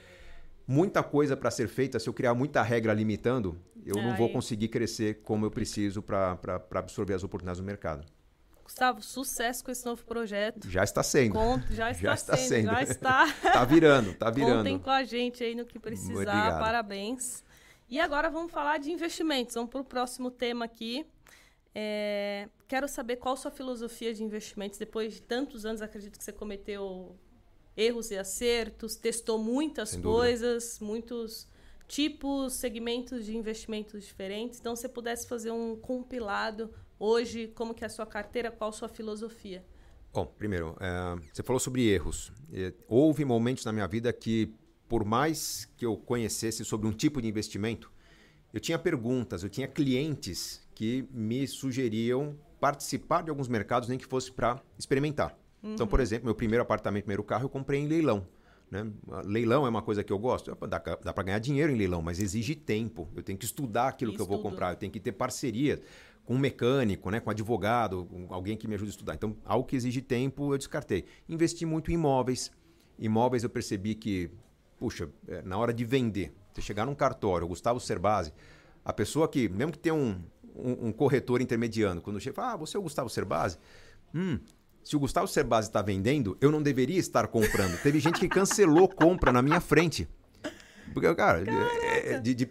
Speaker 2: Muita coisa para ser feita, se eu criar muita regra limitando, eu não vou conseguir crescer como eu preciso para absorver as oportunidades do mercado.
Speaker 1: Gustavo, sucesso com esse novo projeto.
Speaker 2: Já está sendo.
Speaker 1: já está, já está sendo, sendo. Já está.
Speaker 2: está virando, está virando.
Speaker 1: Contem com a gente aí no que precisar. Obrigado. Parabéns. E agora vamos falar de investimentos. Vamos para o próximo tema aqui. É, quero saber qual a sua filosofia de investimentos. Depois de tantos anos, acredito que você cometeu erros e acertos, testou muitas coisas, muitos tipos, segmentos de investimentos diferentes. Então, se você pudesse fazer um compilado hoje, como que é a sua carteira, qual a sua filosofia?
Speaker 2: Bom, primeiro, é, você falou sobre erros. Houve momentos na minha vida que, por mais que eu conhecesse sobre um tipo de investimento, eu tinha perguntas, eu tinha clientes que me sugeriam participar de alguns mercados, nem que fosse para experimentar. Uhum. Então, por uhum. exemplo, meu primeiro apartamento, primeiro carro, eu comprei em leilão. Né? Leilão é uma coisa que eu gosto. Dá, dá para ganhar dinheiro em leilão, mas exige tempo. Eu tenho que estudar aquilo que eu vou comprar, eu tenho que ter parceria com um mecânico, né, com um advogado, alguém que me ajude a estudar. Então, algo que exige tempo, eu descartei. Investi muito em imóveis. Imóveis eu percebi que, puxa, é, na hora de vender, você chegar num cartório, o Gustavo Cerbasi, a pessoa que, mesmo que tenha um, um, um corretor intermediano, quando chega, fala, ah, você é o Gustavo Cerbasi? Hum, se o Gustavo Cerbasi está vendendo, eu não deveria estar comprando. Teve gente que cancelou compra na minha frente. Porque, cara, é, é de, de,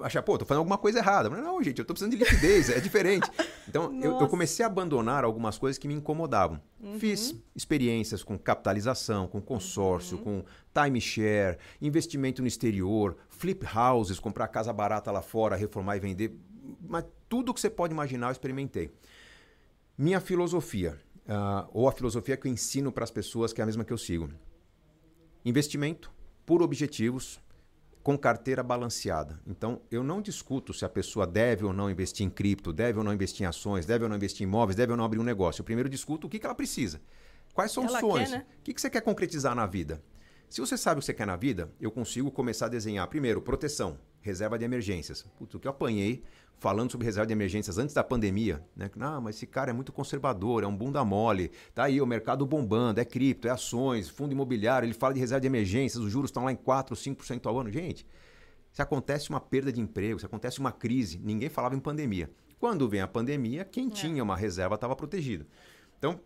Speaker 2: achar, pô, tô fazendo alguma coisa errada. Mas, não, gente, eu tô precisando de liquidez, é diferente. Então, eu, eu, comecei a abandonar algumas coisas que me incomodavam. Uhum. Fiz experiências com capitalização, com consórcio, uhum. com timeshare, investimento no exterior, flip houses, comprar casa barata lá fora, reformar e vender. Mas tudo que você pode imaginar eu experimentei. Minha filosofia, uh, ou a filosofia que eu ensino para as pessoas, que é a mesma que eu sigo. Investimento por objetivos, com carteira balanceada. Então, eu não discuto se a pessoa deve ou não investir em cripto, deve ou não investir em ações, deve ou não investir em imóveis, deve ou não abrir um negócio. Eu primeiro discuto o que, que ela precisa. Quais são os sonhos? Quer, né? O que, que você quer concretizar na vida? Se você sabe o que você quer na vida, eu consigo começar a desenhar, primeiro, proteção, reserva de emergências. Putz, o que eu apanhei falando sobre reserva de emergências antes da pandemia, né? Ah, mas esse cara é muito conservador, é um bunda mole. Tá aí o mercado bombando, é cripto, é ações, fundo imobiliário, ele fala de reserva de emergências, os juros estão lá em 4, 5% ao ano. Gente, se acontece uma perda de emprego, se acontece uma crise, ninguém falava em pandemia. Quando vem a pandemia, quem é. tinha uma reserva estava protegido. Então,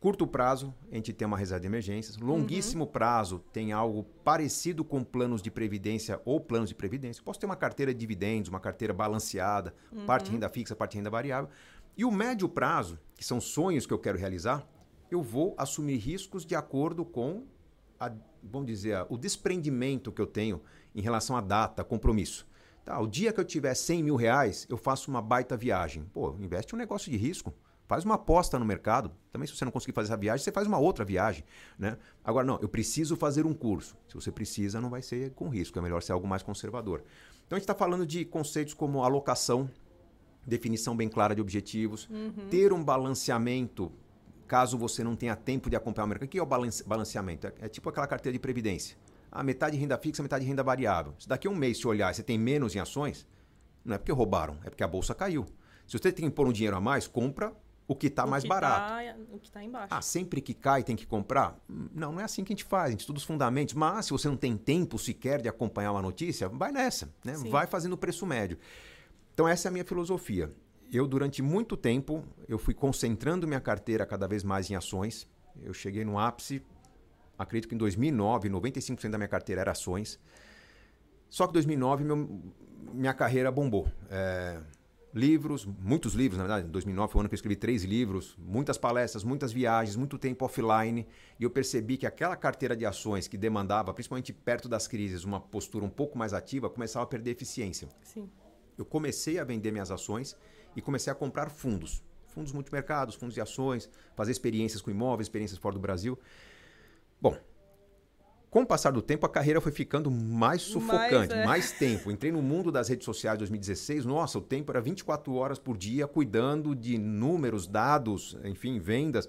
Speaker 2: Curto prazo, a gente tem uma reserva de emergências. Longuíssimo uhum. prazo, tem algo parecido com planos de previdência ou planos de previdência. posso ter uma carteira de dividendos, uma carteira balanceada, uhum. parte renda fixa, parte renda variável. E o médio prazo, que são sonhos que eu quero realizar, eu vou assumir riscos de acordo com, a, vamos dizer, o desprendimento que eu tenho em relação à data, compromisso. Tá, o dia que eu tiver 100 mil reais, eu faço uma baita viagem. Pô, investe um negócio de risco. Faz uma aposta no mercado. Também, se você não conseguir fazer essa viagem, você faz uma outra viagem. Né? Agora, não, eu preciso fazer um curso. Se você precisa, não vai ser com risco. É melhor ser algo mais conservador. Então, a gente está falando de conceitos como alocação, definição bem clara de objetivos, uhum. ter um balanceamento caso você não tenha tempo de acompanhar o mercado. O que é o balanceamento? É, é tipo aquela carteira de previdência. A ah, metade renda fixa, metade renda variável. Se daqui a um mês você olhar e você tem menos em ações, não é porque roubaram, é porque a bolsa caiu. Se você tem que pôr um dinheiro a mais, compra o que está mais que barato.
Speaker 1: Tá, o que está embaixo.
Speaker 2: Ah, sempre que cai tem que comprar? Não, não é assim que a gente faz. A gente estuda os fundamentos. Mas se você não tem tempo sequer de acompanhar uma notícia, vai nessa. Né? Vai fazendo o preço médio. Então essa é a minha filosofia. Eu, durante muito tempo, eu fui concentrando minha carteira cada vez mais em ações. Eu cheguei no ápice, acredito que em 2009, 95% da minha carteira era ações. Só que em 2009 meu, minha carreira bombou. É, livros, muitos livros, na verdade. Em 2009 foi o ano que eu escrevi três livros, muitas palestras, muitas viagens, muito tempo offline. E eu percebi que aquela carteira de ações que demandava, principalmente perto das crises, uma postura um pouco mais ativa, começava a perder eficiência.
Speaker 1: Sim.
Speaker 2: Eu comecei a vender minhas ações e comecei a comprar fundos. Fundos multimercados, fundos de ações, fazer experiências com imóveis, experiências fora do Brasil. Bom, com o passar do tempo, a carreira foi ficando mais sufocante, mais, é. mais tempo. Entrei no mundo das redes sociais em 2016. Nossa, o tempo era 24 horas por dia cuidando de números, dados, enfim, vendas.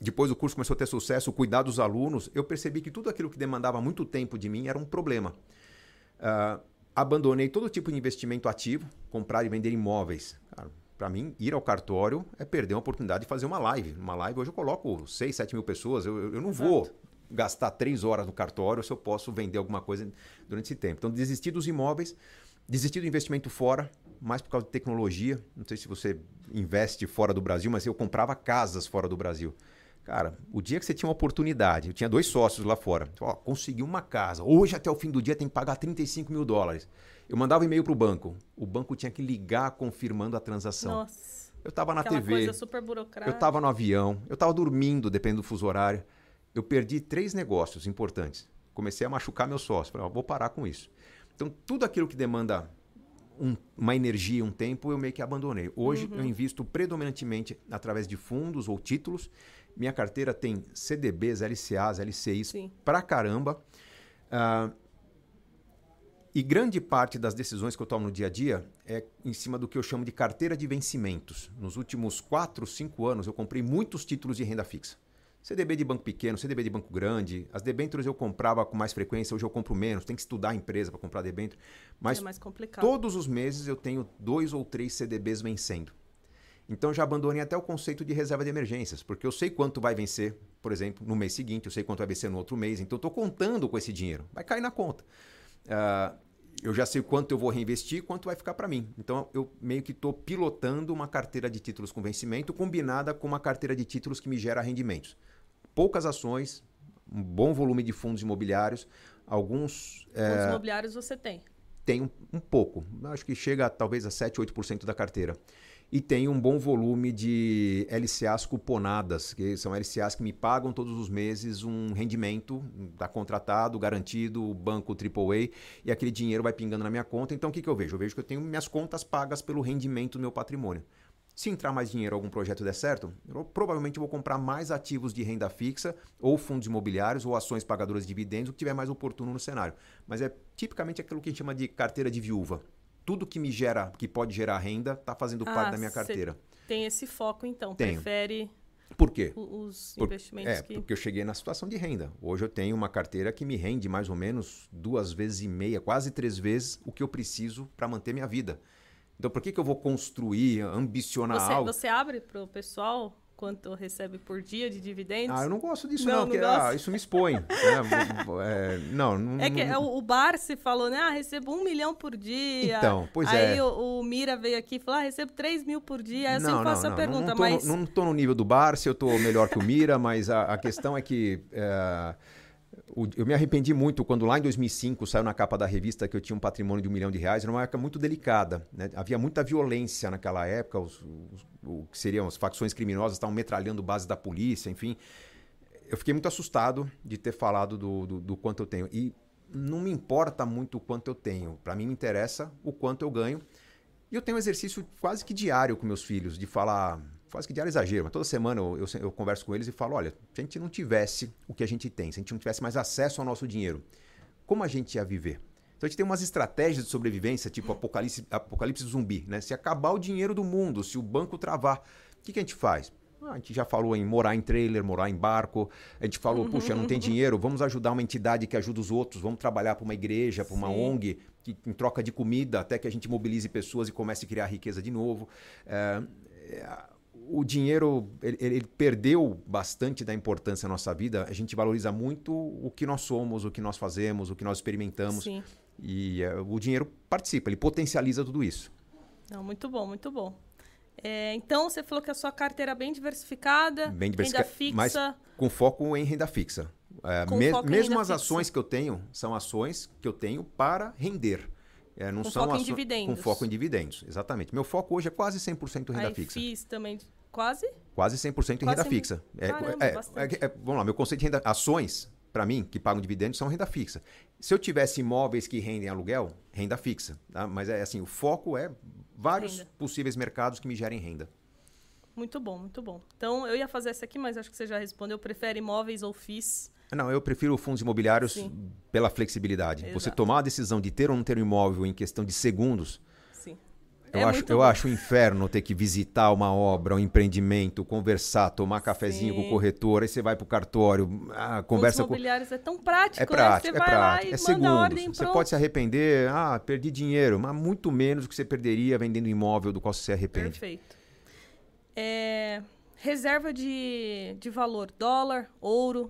Speaker 2: Depois o curso começou a ter sucesso, cuidar dos alunos. Eu percebi que tudo aquilo que demandava muito tempo de mim era um problema. Uh, abandonei todo tipo de investimento ativo, comprar e vender imóveis. Para mim, ir ao cartório é perder uma oportunidade de fazer uma live. Uma live hoje eu coloco 6, 7 mil pessoas. Eu, eu não Exato. vou gastar três horas no cartório se eu posso vender alguma coisa durante esse tempo. Então, desisti dos imóveis, desisti do investimento fora, mais por causa de tecnologia. Não sei se você investe fora do Brasil, mas eu comprava casas fora do Brasil. Cara, o dia que você tinha uma oportunidade, eu tinha dois sócios lá fora. Ó, consegui uma casa. Hoje, até o fim do dia, tem que pagar 35 mil dólares. Eu mandava e-mail para o banco. O banco tinha que ligar confirmando a transação.
Speaker 1: Nossa.
Speaker 2: Eu estava na
Speaker 1: Aquela
Speaker 2: TV.
Speaker 1: Coisa super burocrática.
Speaker 2: Eu estava no avião. Eu estava dormindo, dependendo do fuso horário eu perdi três negócios importantes. Comecei a machucar meu sócio. Falei, vou parar com isso. Então, tudo aquilo que demanda um, uma energia, um tempo, eu meio que abandonei. Hoje uhum. eu invisto predominantemente através de fundos ou títulos. Minha carteira tem CDBs, LCAs, LCIs Sim. pra caramba. Uh, e grande parte das decisões que eu tomo no dia a dia é em cima do que eu chamo de carteira de vencimentos. Nos últimos 4, 5 anos, eu comprei muitos títulos de renda fixa. CDB de banco pequeno, CDB de banco grande. As debêntures eu comprava com mais frequência, hoje eu compro menos. Tem que estudar a empresa para comprar debênture. Mas é mais complicado. todos os meses eu tenho dois ou três CDBs vencendo. Então já abandonei até o conceito de reserva de emergências, porque eu sei quanto vai vencer, por exemplo, no mês seguinte, eu sei quanto vai vencer no outro mês, então eu estou contando com esse dinheiro. Vai cair na conta. Uh, eu já sei quanto eu vou reinvestir e quanto vai ficar para mim. Então eu meio que estou pilotando uma carteira de títulos com vencimento combinada com uma carteira de títulos que me gera rendimentos poucas ações, um bom volume de fundos imobiliários, alguns...
Speaker 1: Fundos é, imobiliários você tem?
Speaker 2: Tem um, um, pouco, acho que chega talvez a 7, 8% da carteira. E tem um bom volume de LCAs cuponadas, que são LCAs que me pagam todos os meses um rendimento, está contratado, garantido, banco AAA, e aquele dinheiro vai pingando na minha conta. Então o que, que eu vejo? Eu vejo que eu tenho minhas contas pagas pelo rendimento do meu patrimônio. Se entrar mais dinheiro algum projeto der certo, eu provavelmente vou comprar mais ativos de renda fixa, ou fundos imobiliários, ou ações pagadoras de dividendos, o que tiver mais oportuno no cenário. Mas é tipicamente aquilo que a gente chama de carteira de viúva. Tudo que me gera, que pode gerar renda, está fazendo ah, parte da minha carteira.
Speaker 1: Tem esse foco, então. Tenho. Prefere
Speaker 2: por quê?
Speaker 1: Os investimentos
Speaker 2: Por, é, que... porque eu cheguei na situação de renda. Hoje eu tenho uma carteira que me rende mais ou menos duas vezes e meia, quase três vezes o que eu preciso para manter minha vida. Então, por que, que eu vou construir, ambicionar
Speaker 1: você,
Speaker 2: algo?
Speaker 1: Você abre para o pessoal quanto recebe por dia de dividendos?
Speaker 2: Ah, eu não gosto disso, não, não porque ah, isso me expõe. né? é, não, não,
Speaker 1: É que não... o Bar se falou, né? Ah, recebo um milhão por dia.
Speaker 2: Então, pois
Speaker 1: Aí
Speaker 2: é.
Speaker 1: Aí o, o, Mira veio aqui e falou, ah, recebo 3 mil por dia. Aí eu sempre faço a pergunta,
Speaker 2: não
Speaker 1: tô, mas...
Speaker 2: Não estou no nível do Bar, se eu estou melhor que o Mira, mas a, a questão é que... É, eu me arrependi muito quando lá em 2005 saiu na capa da revista que eu tinha um patrimônio de um milhão de reais. Era uma época muito delicada. Né? Havia muita violência naquela época. Os, os, o que seriam as facções criminosas estavam metralhando bases da polícia, enfim. Eu fiquei muito assustado de ter falado do, do, do quanto eu tenho. E não me importa muito o quanto eu tenho. Para mim me interessa o quanto eu ganho. E eu tenho um exercício quase que diário com meus filhos de falar quase que diário exagero, mas toda semana eu, eu, eu, converso com eles e falo: olha, se a gente não tivesse o que a gente tem, se a gente não tivesse mais acesso ao nosso dinheiro, como a gente ia viver? Então a gente tem umas estratégias de sobrevivência, tipo apocalipse, apocalipse zumbi, né? Se acabar o dinheiro do mundo, se o banco travar, o que, que a gente faz? Ah, a gente já falou em morar em trailer, morar em barco. A gente falou, puxa, não tem dinheiro, vamos ajudar uma entidade que ajuda os outros, vamos trabalhar para uma igreja, para uma Sim. ONG, que, em troca de comida, até que a gente mobilize pessoas e comece a criar riqueza de novo. É, o dinheiro ele, ele, perdeu bastante da importância na nossa vida. A gente valoriza muito o que nós somos, o que nós fazemos, o que nós experimentamos. Sim. E uh, o dinheiro participa, ele potencializa tudo isso.
Speaker 1: Não, muito bom, muito bom. É, então, você falou que a sua carteira é bem diversificada, bem diversificada renda fixa.
Speaker 2: Mas com foco em renda fixa. É, me, mesmo as fixa. ações que eu tenho, são ações que eu tenho para render. É, não
Speaker 1: com
Speaker 2: são
Speaker 1: foco em dividendos.
Speaker 2: Com foco em dividendos, exatamente. Meu foco hoje é quase 100% renda
Speaker 1: Aí
Speaker 2: fixa.
Speaker 1: fiz também quase?
Speaker 2: Quase 100% em renda 100%. fixa. É,
Speaker 1: Caramba,
Speaker 2: é, é, é, vamos lá, meu conceito de renda... Ações, para mim, que pagam dividendos, são renda fixa. Se eu tivesse imóveis que rendem aluguel, renda fixa. Tá? Mas é assim, o foco é vários renda. possíveis mercados que me gerem renda.
Speaker 1: Muito bom, muito bom. Então, eu ia fazer essa aqui, mas acho que você já respondeu. Prefere imóveis ou FIIs?
Speaker 2: Não, eu prefiro fundos imobiliários Sim. pela flexibilidade. Exato. Você tomar a decisão de ter ou não ter um imóvel em questão de segundos.
Speaker 1: Sim.
Speaker 2: Eu, é acho, eu acho um inferno ter que visitar uma obra, um empreendimento, conversar, tomar cafezinho Sim. com o corretor, aí você vai para o cartório, ah, conversa
Speaker 1: Os imobiliários com... é tão prático,
Speaker 2: é prático,
Speaker 1: né?
Speaker 2: Você
Speaker 1: é
Speaker 2: vai
Speaker 1: prático,
Speaker 2: é segundos. Você pode se arrepender, ah, perdi dinheiro, mas muito menos do que você perderia vendendo imóvel do qual você se arrepende.
Speaker 1: Perfeito. É... Reserva de, de valor, dólar, ouro,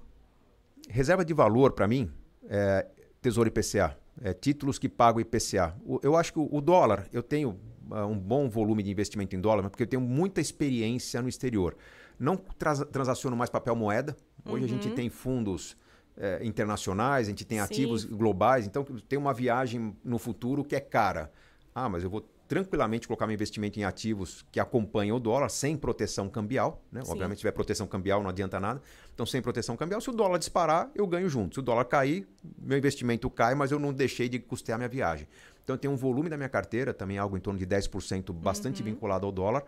Speaker 2: reserva de valor, para mim, é Tesouro IPCA. É, títulos que pagam IPCA. O, eu acho que o, o dólar, eu tenho uh, um bom volume de investimento em dólar, porque eu tenho muita experiência no exterior. Não trans, transaciono mais papel moeda. Hoje uhum. a gente uhum. tem fundos é, internacionais, a gente tem Sim. ativos globais. Então, tem uma viagem no futuro que é cara. Ah, mas eu vou tranquilamente colocar meu investimento em ativos que acompanham o dólar, sem proteção cambial. Né? Obviamente, se tiver proteção cambial, não adianta nada. Então, sem proteção cambial, se o dólar disparar, eu ganho junto. Se o dólar cair, meu investimento cai, mas eu não deixei de custear minha viagem. Então eu tenho um volume da minha carteira, também algo em torno de 10%, bastante uhum. vinculado ao dólar.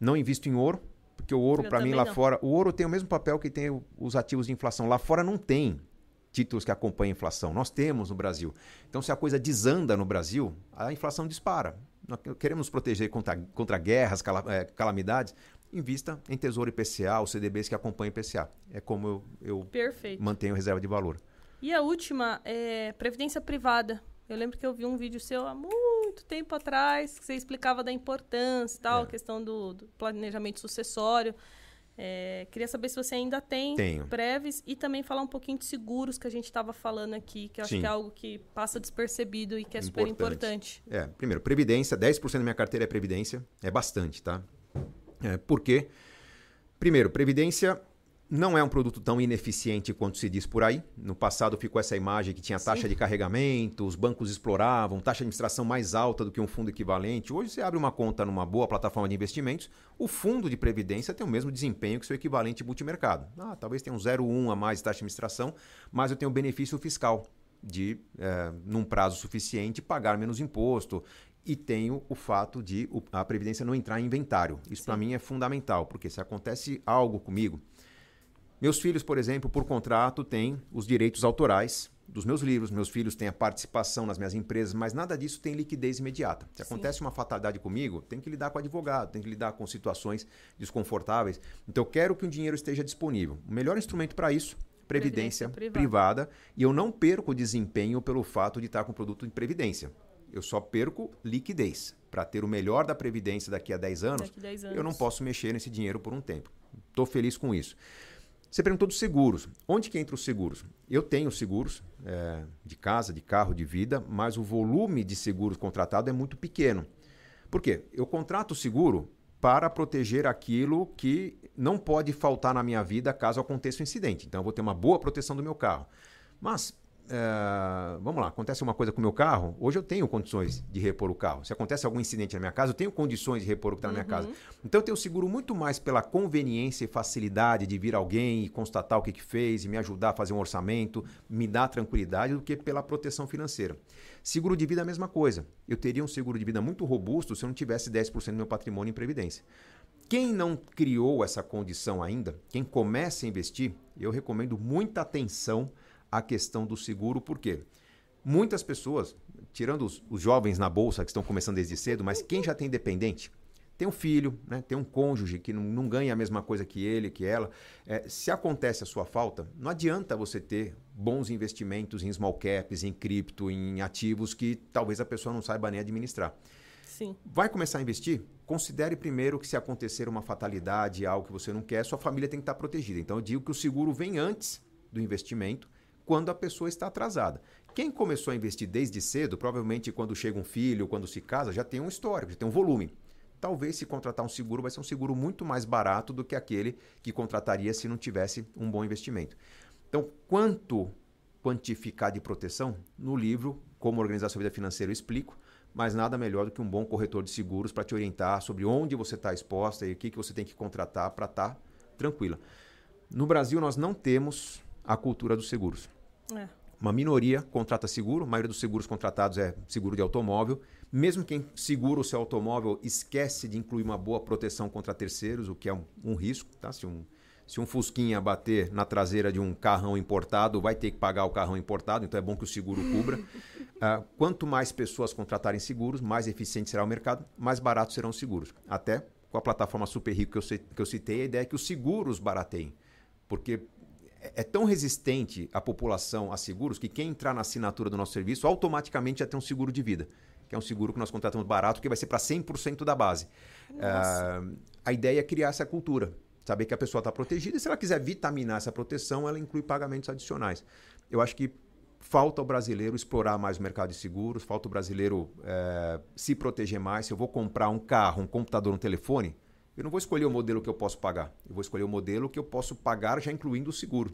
Speaker 2: Não invisto em ouro, porque o ouro, para mim, lá não. fora, o ouro tem o mesmo papel que tem os ativos de inflação. Lá fora não tem títulos que acompanham a inflação. Nós temos no Brasil. Então, se a coisa desanda no Brasil, a inflação dispara. Nós queremos proteger contra, contra guerras, é, calamidades. Invista em Tesouro IPCA, os CDBs que acompanham IPCA. É como eu, eu mantenho reserva de valor.
Speaker 1: E a última é Previdência Privada. Eu lembro que eu vi um vídeo seu há muito tempo atrás, que você explicava da importância e tal, é. a questão do, do planejamento sucessório. É, queria saber se você ainda tem
Speaker 2: Tenho.
Speaker 1: breves e também falar um pouquinho de seguros que a gente estava falando aqui, que eu acho Sim. que é algo que passa despercebido e que é importante. super importante.
Speaker 2: É, primeiro, previdência, 10% da minha carteira é previdência, é bastante, tá? É, por quê? Primeiro, previdência não é um produto tão ineficiente quanto se diz por aí. No passado ficou essa imagem que tinha taxa Sim. de carregamento, os bancos exploravam, taxa de administração mais alta do que um fundo equivalente. Hoje você abre uma conta numa boa plataforma de investimentos, o fundo de previdência tem o mesmo desempenho que seu equivalente multimercado. Ah, talvez tenha um 0,1 a mais de taxa de administração, mas eu tenho benefício fiscal de, é, num prazo suficiente, pagar menos imposto. E tenho o fato de a previdência não entrar em inventário. Isso para mim é fundamental, porque se acontece algo comigo meus filhos, por exemplo, por contrato, têm os direitos autorais dos meus livros. Meus filhos têm a participação nas minhas empresas, mas nada disso tem liquidez imediata. Se Sim. acontece uma fatalidade comigo, tem que lidar com advogado, tem que lidar com situações desconfortáveis. Então, eu quero que o dinheiro esteja disponível. O melhor instrumento para isso previdência, previdência privada. privada. e eu não perco desempenho pelo fato de estar com produto em previdência. Eu só perco liquidez. Para ter o melhor da previdência daqui a 10 anos, 10 anos, eu não posso mexer nesse dinheiro por um tempo. Estou feliz com isso. Você perguntou dos seguros. Onde que entra os seguros? Eu tenho seguros é, de casa, de carro, de vida, mas o volume de seguros contratado é muito pequeno. Por quê? Eu contrato o seguro para proteger aquilo que não pode faltar na minha vida caso aconteça um incidente. Então, eu vou ter uma boa proteção do meu carro. Mas é, vamos lá, acontece uma coisa com o meu carro, hoje eu tenho condições de repor o carro. Se acontece algum incidente na minha casa, eu tenho condições de repor o que está na minha uhum. casa. Então eu tenho seguro muito mais pela conveniência e facilidade de vir alguém e constatar o que, que fez e me ajudar a fazer um orçamento, me dar tranquilidade, do que pela proteção financeira. Seguro de vida é a mesma coisa. Eu teria um seguro de vida muito robusto se eu não tivesse 10% do meu patrimônio em previdência. Quem não criou essa condição ainda, quem começa a investir, eu recomendo muita atenção a questão do seguro, por quê? Muitas pessoas, tirando os, os, jovens na bolsa que estão começando desde cedo, mas quem já tem dependente, tem um filho, né? tem um cônjuge que não, não ganha a mesma coisa que ele, que ela. É, se acontece a sua falta, não adianta você ter bons investimentos em small caps, em cripto, em ativos que talvez a pessoa não saiba nem administrar.
Speaker 1: Sim.
Speaker 2: Vai começar a investir? Considere primeiro que se acontecer uma fatalidade, algo que você não quer, sua família tem que estar protegida. Então eu digo que o seguro vem antes do investimento quando a pessoa está atrasada. Quem começou a investir desde cedo, provavelmente quando chega um filho, quando se casa, já tem um histórico, já tem um volume. Talvez se contratar um seguro vai ser um seguro muito mais barato do que aquele que contrataria se não tivesse um bom investimento. Então, quanto quantificar de proteção? No livro, Como Organizar Sua Vida Financeira, eu explico, mas nada melhor do que um bom corretor de seguros para te orientar sobre onde você está exposta e o que, que você tem que contratar para estar tá tranquila. No Brasil, nós não temos a cultura dos seguros. É. Uma minoria contrata seguro, a maioria dos seguros contratados é seguro de automóvel. Mesmo quem segura o seu automóvel esquece de incluir uma boa proteção contra terceiros, o que é um, um risco. Tá? Se, um, se um Fusquinha bater na traseira de um carrão importado, vai ter que pagar o carrão importado, então é bom que o seguro cubra. uh, quanto mais pessoas contratarem seguros, mais eficiente será o mercado, mais baratos serão os seguros. Até com a plataforma Super Rico que eu, que eu citei, a ideia é que os seguros barateiem. Porque é tão resistente a população a seguros que quem entrar na assinatura do nosso serviço automaticamente já tem um seguro de vida, que é um seguro que nós contratamos barato, que vai ser para 100% da base. Uh, a ideia é criar essa cultura, saber que a pessoa está protegida e se ela quiser vitaminar essa proteção, ela inclui pagamentos adicionais. Eu acho que falta o brasileiro explorar mais o mercado de seguros, falta o brasileiro é, se proteger mais. Se eu vou comprar um carro, um computador, um telefone, eu não vou escolher o modelo que eu posso pagar. Eu vou escolher o modelo que eu posso pagar já incluindo o seguro.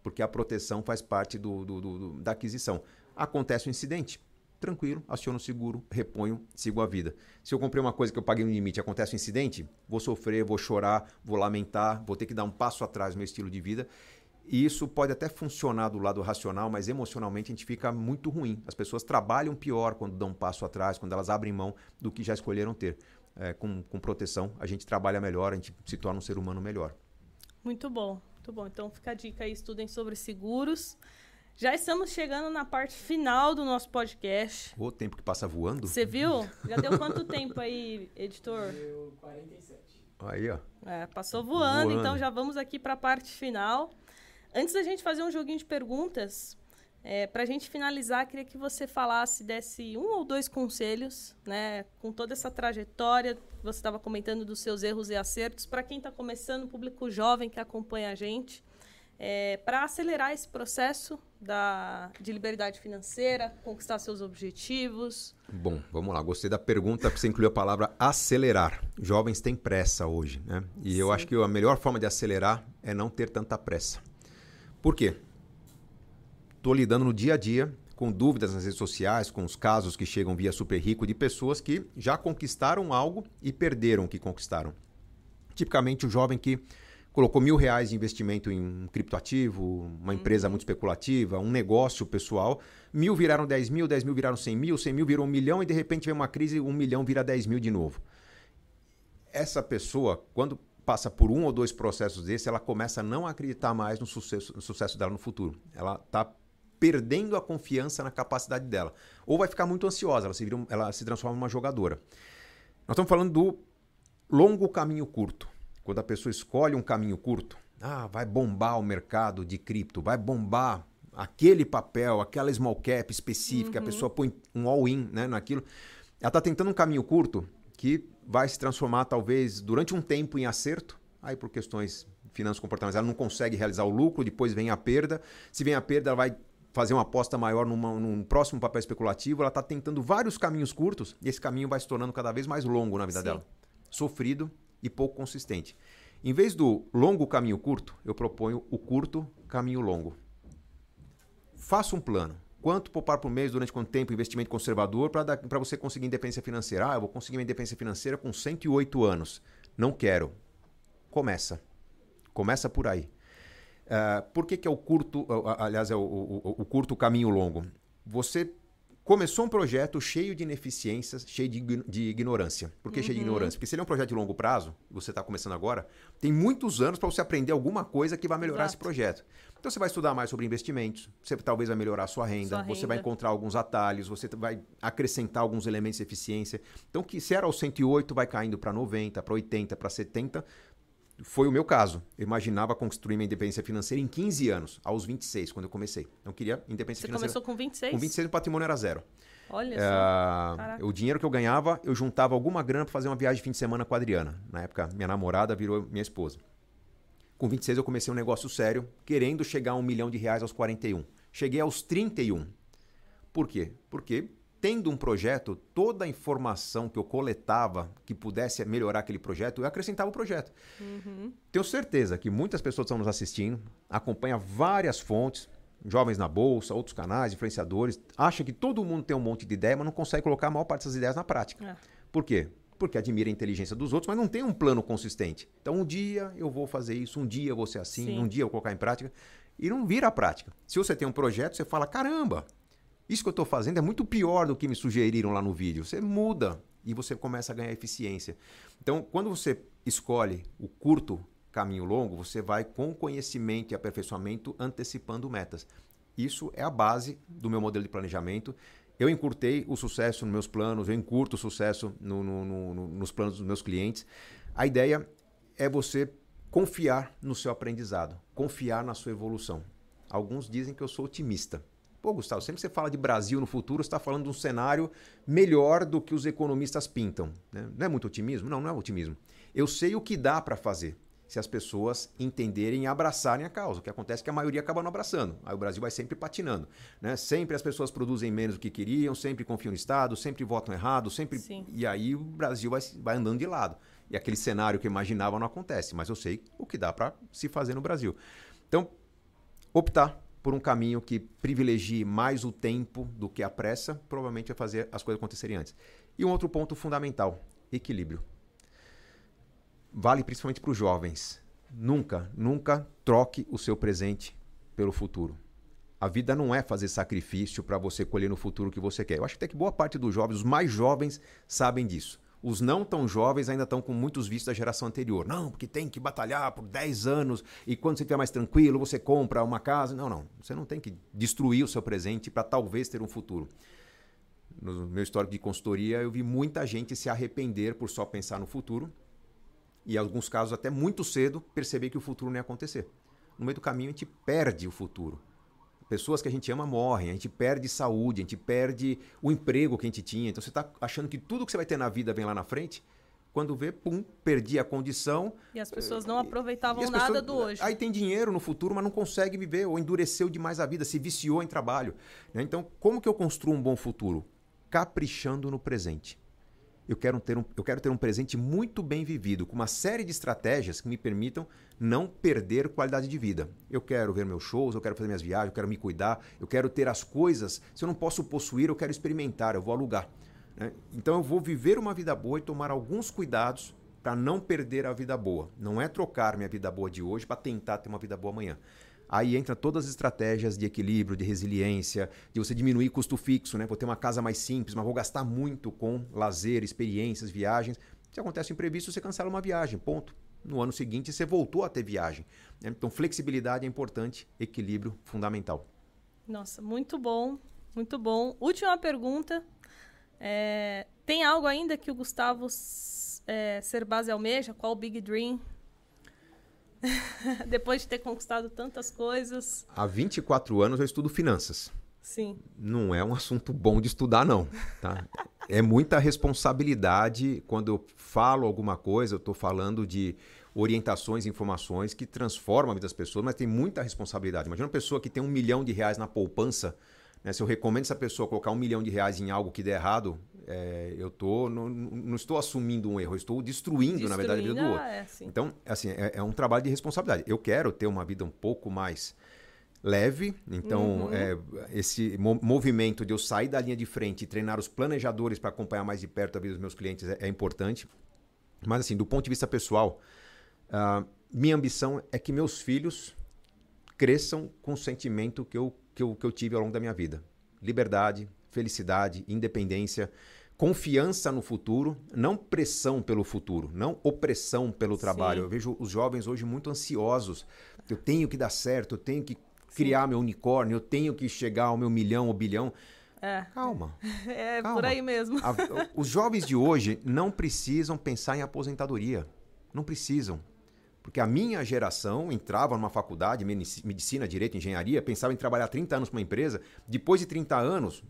Speaker 2: Porque a proteção faz parte do, do, do, da aquisição. Acontece um incidente, tranquilo, aciono o seguro, reponho, sigo a vida. Se eu comprei uma coisa que eu paguei no limite acontece um incidente, vou sofrer, vou chorar, vou lamentar, vou ter que dar um passo atrás no meu estilo de vida. E isso pode até funcionar do lado racional, mas emocionalmente a gente fica muito ruim. As pessoas trabalham pior quando dão um passo atrás, quando elas abrem mão do que já escolheram ter. É, com, com proteção, a gente trabalha melhor, a gente se torna um ser humano melhor.
Speaker 1: Muito bom, muito bom. Então fica a dica aí, estudem sobre seguros. Já estamos chegando na parte final do nosso podcast.
Speaker 2: O tempo que passa voando.
Speaker 1: Você viu? Já deu quanto tempo aí, editor?
Speaker 3: Deu 47.
Speaker 2: Aí, ó.
Speaker 1: É, passou voando,
Speaker 2: Voando.
Speaker 1: então já vamos aqui para a parte final. Antes da gente fazer um joguinho de perguntas, é, para a gente finalizar, queria que você falasse, desse um ou dois conselhos, né, com toda essa trajetória que você estava comentando dos seus erros e acertos, para quem está começando, público jovem que acompanha a gente, é, para acelerar esse processo da, de liberdade financeira, conquistar seus objetivos.
Speaker 2: Bom, vamos lá. Gostei da pergunta, porque você incluiu a palavra acelerar. Jovens têm pressa hoje, né? E eu
Speaker 1: Sim.
Speaker 2: acho que a melhor forma de acelerar é não ter tanta pressa. Por quê? Estou lidando no dia a dia com dúvidas nas redes sociais, com os casos que chegam via Super Rico de pessoas que já conquistaram algo e perderam o que conquistaram. Tipicamente o jovem que colocou mil reais de investimento em um criptoativo, uma empresa muito especulativa, um negócio pessoal, mil viraram 10 mil, 10 mil viraram 100 mil, 100 mil virou um milhão e de repente vem uma crise, um milhão vira 10 mil de novo. Essa pessoa, quando passa por um ou dois processos desses, ela começa a não acreditar mais no sucesso, no sucesso dela no futuro. Ela está perdendo a confiança na capacidade dela. Ou vai ficar muito ansiosa, ela se, vira ela se transforma numa jogadora. Nós estamos falando do longo caminho curto. Quando a pessoa escolhe um caminho curto, ah, vai bombar o mercado de cripto, vai bombar aquele papel, aquela small cap específica, a pessoa põe um all-in né, naquilo. Ela está tentando um caminho curto que vai se transformar, talvez, durante um tempo em acerto, aí por questões finanças comportamentais, ela não consegue realizar o lucro, depois vem a perda. Se vem a perda, ela vai fazer uma aposta maior numa- num próximo papel especulativo. Ela está tentando vários caminhos curtos e esse caminho vai se tornando cada vez mais longo na vida
Speaker 1: Sim.
Speaker 2: dela. Sofrido e pouco consistente. Em vez do longo caminho curto, eu proponho o curto caminho longo. Faça um plano. Quanto poupar por mês, durante quanto tempo, investimento conservador para você conseguir independência financeira? Ah, eu vou conseguir minha independência financeira com 108 anos. Não quero. Começa. Começa por aí. Ah, por que, que é o curto, aliás, é o, o- o- o curto caminho longo? Você começou um projeto cheio de ineficiências, cheio de, de ignorância. Por que cheio de ignorância? Porque se ele é um projeto de longo prazo, você está começando agora, tem muitos anos para você aprender alguma coisa que vai melhorar esse
Speaker 1: Exato.
Speaker 2: projeto. Então você vai estudar mais sobre investimentos, você talvez vai melhorar a sua renda,
Speaker 1: Sua
Speaker 2: você vai
Speaker 1: renda.
Speaker 2: encontrar alguns atalhos, você vai acrescentar alguns elementos de eficiência. Então, que se era aos 108, vai caindo para 90, para 80, para 70. Foi o meu caso. Eu imaginava construir minha independência financeira em 15 anos, aos 26, quando eu comecei. Não queria independência
Speaker 1: Você
Speaker 2: financeira.
Speaker 1: começou com 26?
Speaker 2: Com 26, o patrimônio era zero.
Speaker 1: Olha só.
Speaker 2: Ah,
Speaker 1: Caraca.
Speaker 2: o dinheiro que eu ganhava, eu juntava alguma grana para fazer uma viagem de fim de semana com a Adriana. Na época, minha namorada virou minha esposa. Com 26, eu comecei um negócio sério, querendo chegar a um milhão de reais aos 41. Cheguei aos 31. Por quê? Porque, tendo um projeto, toda a informação que eu coletava que pudesse melhorar aquele projeto, eu acrescentava o projeto. Tenho certeza que muitas pessoas estão nos assistindo, acompanham várias fontes, jovens na bolsa, outros canais, influenciadores, acham que todo mundo tem um monte de ideia, mas não consegue colocar a maior parte dessas ideias na prática.
Speaker 1: É.
Speaker 2: Por quê? Porque admira a inteligência dos outros, mas não tem um plano consistente. Então, um dia eu vou fazer isso, um dia eu vou ser assim,
Speaker 1: Sim.
Speaker 2: um dia eu vou colocar em prática. E não vira a prática. Se você tem um projeto, você fala: caramba, isso que eu estou fazendo é muito pior do que me sugeriram lá no vídeo. Você muda e você começa a ganhar eficiência. Então, quando você escolhe o curto caminho longo, você vai com conhecimento e aperfeiçoamento antecipando metas. Isso é a base do meu modelo de planejamento. Eu encurtei o sucesso nos meus planos, eu encurto o sucesso no- no- no- no- nos planos dos meus clientes. A ideia é você confiar no seu aprendizado, confiar na sua evolução. Alguns dizem que eu sou otimista. Pô, Gustavo, sempre que você fala de Brasil no futuro, você está falando de um cenário melhor do que os economistas pintam. né? Não é muito otimismo? Não, não é otimismo. Eu sei o que dá para fazer se as pessoas entenderem e abraçarem a causa. O que acontece é que a maioria acaba não abraçando. Aí o Brasil vai sempre patinando. Né? Sempre as pessoas produzem menos do que queriam, sempre confiam no Estado, sempre votam errado, sempre.
Speaker 1: Sim.
Speaker 2: E aí o Brasil vai, vai andando de lado. E aquele cenário que eu imaginava não acontece. Mas eu sei o que dá para se fazer no Brasil. Então, optar por um caminho que privilegie mais o tempo do que a pressa, provavelmente vai fazer as coisas acontecerem antes. E um outro ponto fundamental: equilíbrio. Vale principalmente para os jovens. Nunca, nunca troque o seu presente pelo futuro. A vida não é fazer sacrifício para você colher no futuro o que você quer. Eu acho até que boa parte dos jovens, os mais jovens, sabem disso. Os não tão jovens ainda estão com muitos vistos da geração anterior. Não, porque tem que batalhar por 10 anos e quando você estiver mais tranquilo, você compra uma casa. Não, não. Você não tem que destruir o seu presente para talvez ter um futuro. No meu histórico de consultoria, eu vi muita gente se arrepender por só pensar no futuro e, em alguns casos, até muito cedo, perceber que o futuro não ia acontecer. No meio do caminho, a gente perde o futuro Pessoas que a gente ama morrem, a gente perde saúde, a gente perde o emprego que a gente tinha. Então você está achando que tudo que você vai ter na vida vem lá na frente. Quando vê, pum, perdi a condição.
Speaker 1: E as pessoas não aproveitavam nada pessoas, do hoje.
Speaker 2: Aí tem dinheiro no futuro, mas não consegue viver, ou endureceu demais a vida, se viciou em trabalho. Né? Então, como que eu construo um bom futuro? Caprichando no presente eu quero, ter um, eu quero ter um presente muito bem vivido, com uma série de estratégias que me permitam não perder qualidade de vida. Eu quero ver meus shows, eu quero fazer minhas viagens, eu quero me cuidar, eu quero ter as coisas. Se eu não posso possuir, eu quero experimentar, eu vou alugar. Né? Então eu vou viver uma vida boa e tomar alguns cuidados para não perder a vida boa. Não é trocar minha vida boa de hoje para tentar ter uma vida boa amanhã. Aí entra todas as estratégias de equilíbrio, de resiliência, de você diminuir custo fixo, né? Vou ter uma casa mais simples, mas vou gastar muito com lazer, experiências, viagens. Se acontece um imprevisto, você cancela uma viagem, ponto. No ano seguinte, você voltou a ter viagem. Né? Então, flexibilidade é importante, equilíbrio fundamental.
Speaker 1: Nossa, muito bom, muito bom. Última pergunta. É, tem algo ainda que o Gustavo é, almeja? Qual o Big Dream Depois de ter conquistado tantas coisas.
Speaker 2: Há 24 anos eu estudo finanças.
Speaker 1: Sim.
Speaker 2: Não é um assunto bom de estudar, não. Tá? é muita responsabilidade. Quando eu falo alguma coisa, eu estou falando de orientações, informações que transformam a vida das pessoas, mas tem muita responsabilidade. Imagina uma pessoa que tem um milhão de reais na poupança. Né? Se eu recomendo essa pessoa colocar um milhão de reais em algo que der errado, é, eu tô, não, não, estou assumindo um erro, eu estou destruindo, destruindo na verdade, a vida do outro. É, então, assim, é, é, um trabalho de responsabilidade. Eu quero ter uma vida um pouco mais leve, então uhum. é, esse mo movimento de eu sair da linha de frente e treinar os planejadores para acompanhar mais de perto a vida dos meus clientes é, é importante. Mas, assim, do ponto de vista pessoal, uh, minha ambição é que meus filhos cresçam com o sentimento que eu, que eu, que eu tive ao longo da minha vida. Liberdade, felicidade, independência, confiança no futuro, não pressão pelo futuro, não opressão pelo trabalho. Sim. Eu vejo os jovens hoje muito ansiosos. Eu tenho que dar certo, eu tenho que criar Sim. meu unicórnio, eu tenho que chegar ao meu milhão ou bilhão.
Speaker 1: É.
Speaker 2: Calma.
Speaker 1: É
Speaker 2: calma.
Speaker 1: por aí mesmo.
Speaker 2: A, os jovens de hoje não precisam pensar em aposentadoria. Não precisam. Porque a minha geração entrava numa faculdade, medicina, direito, engenharia, pensava em trabalhar 30 anos para uma empresa. Depois de 30 anos,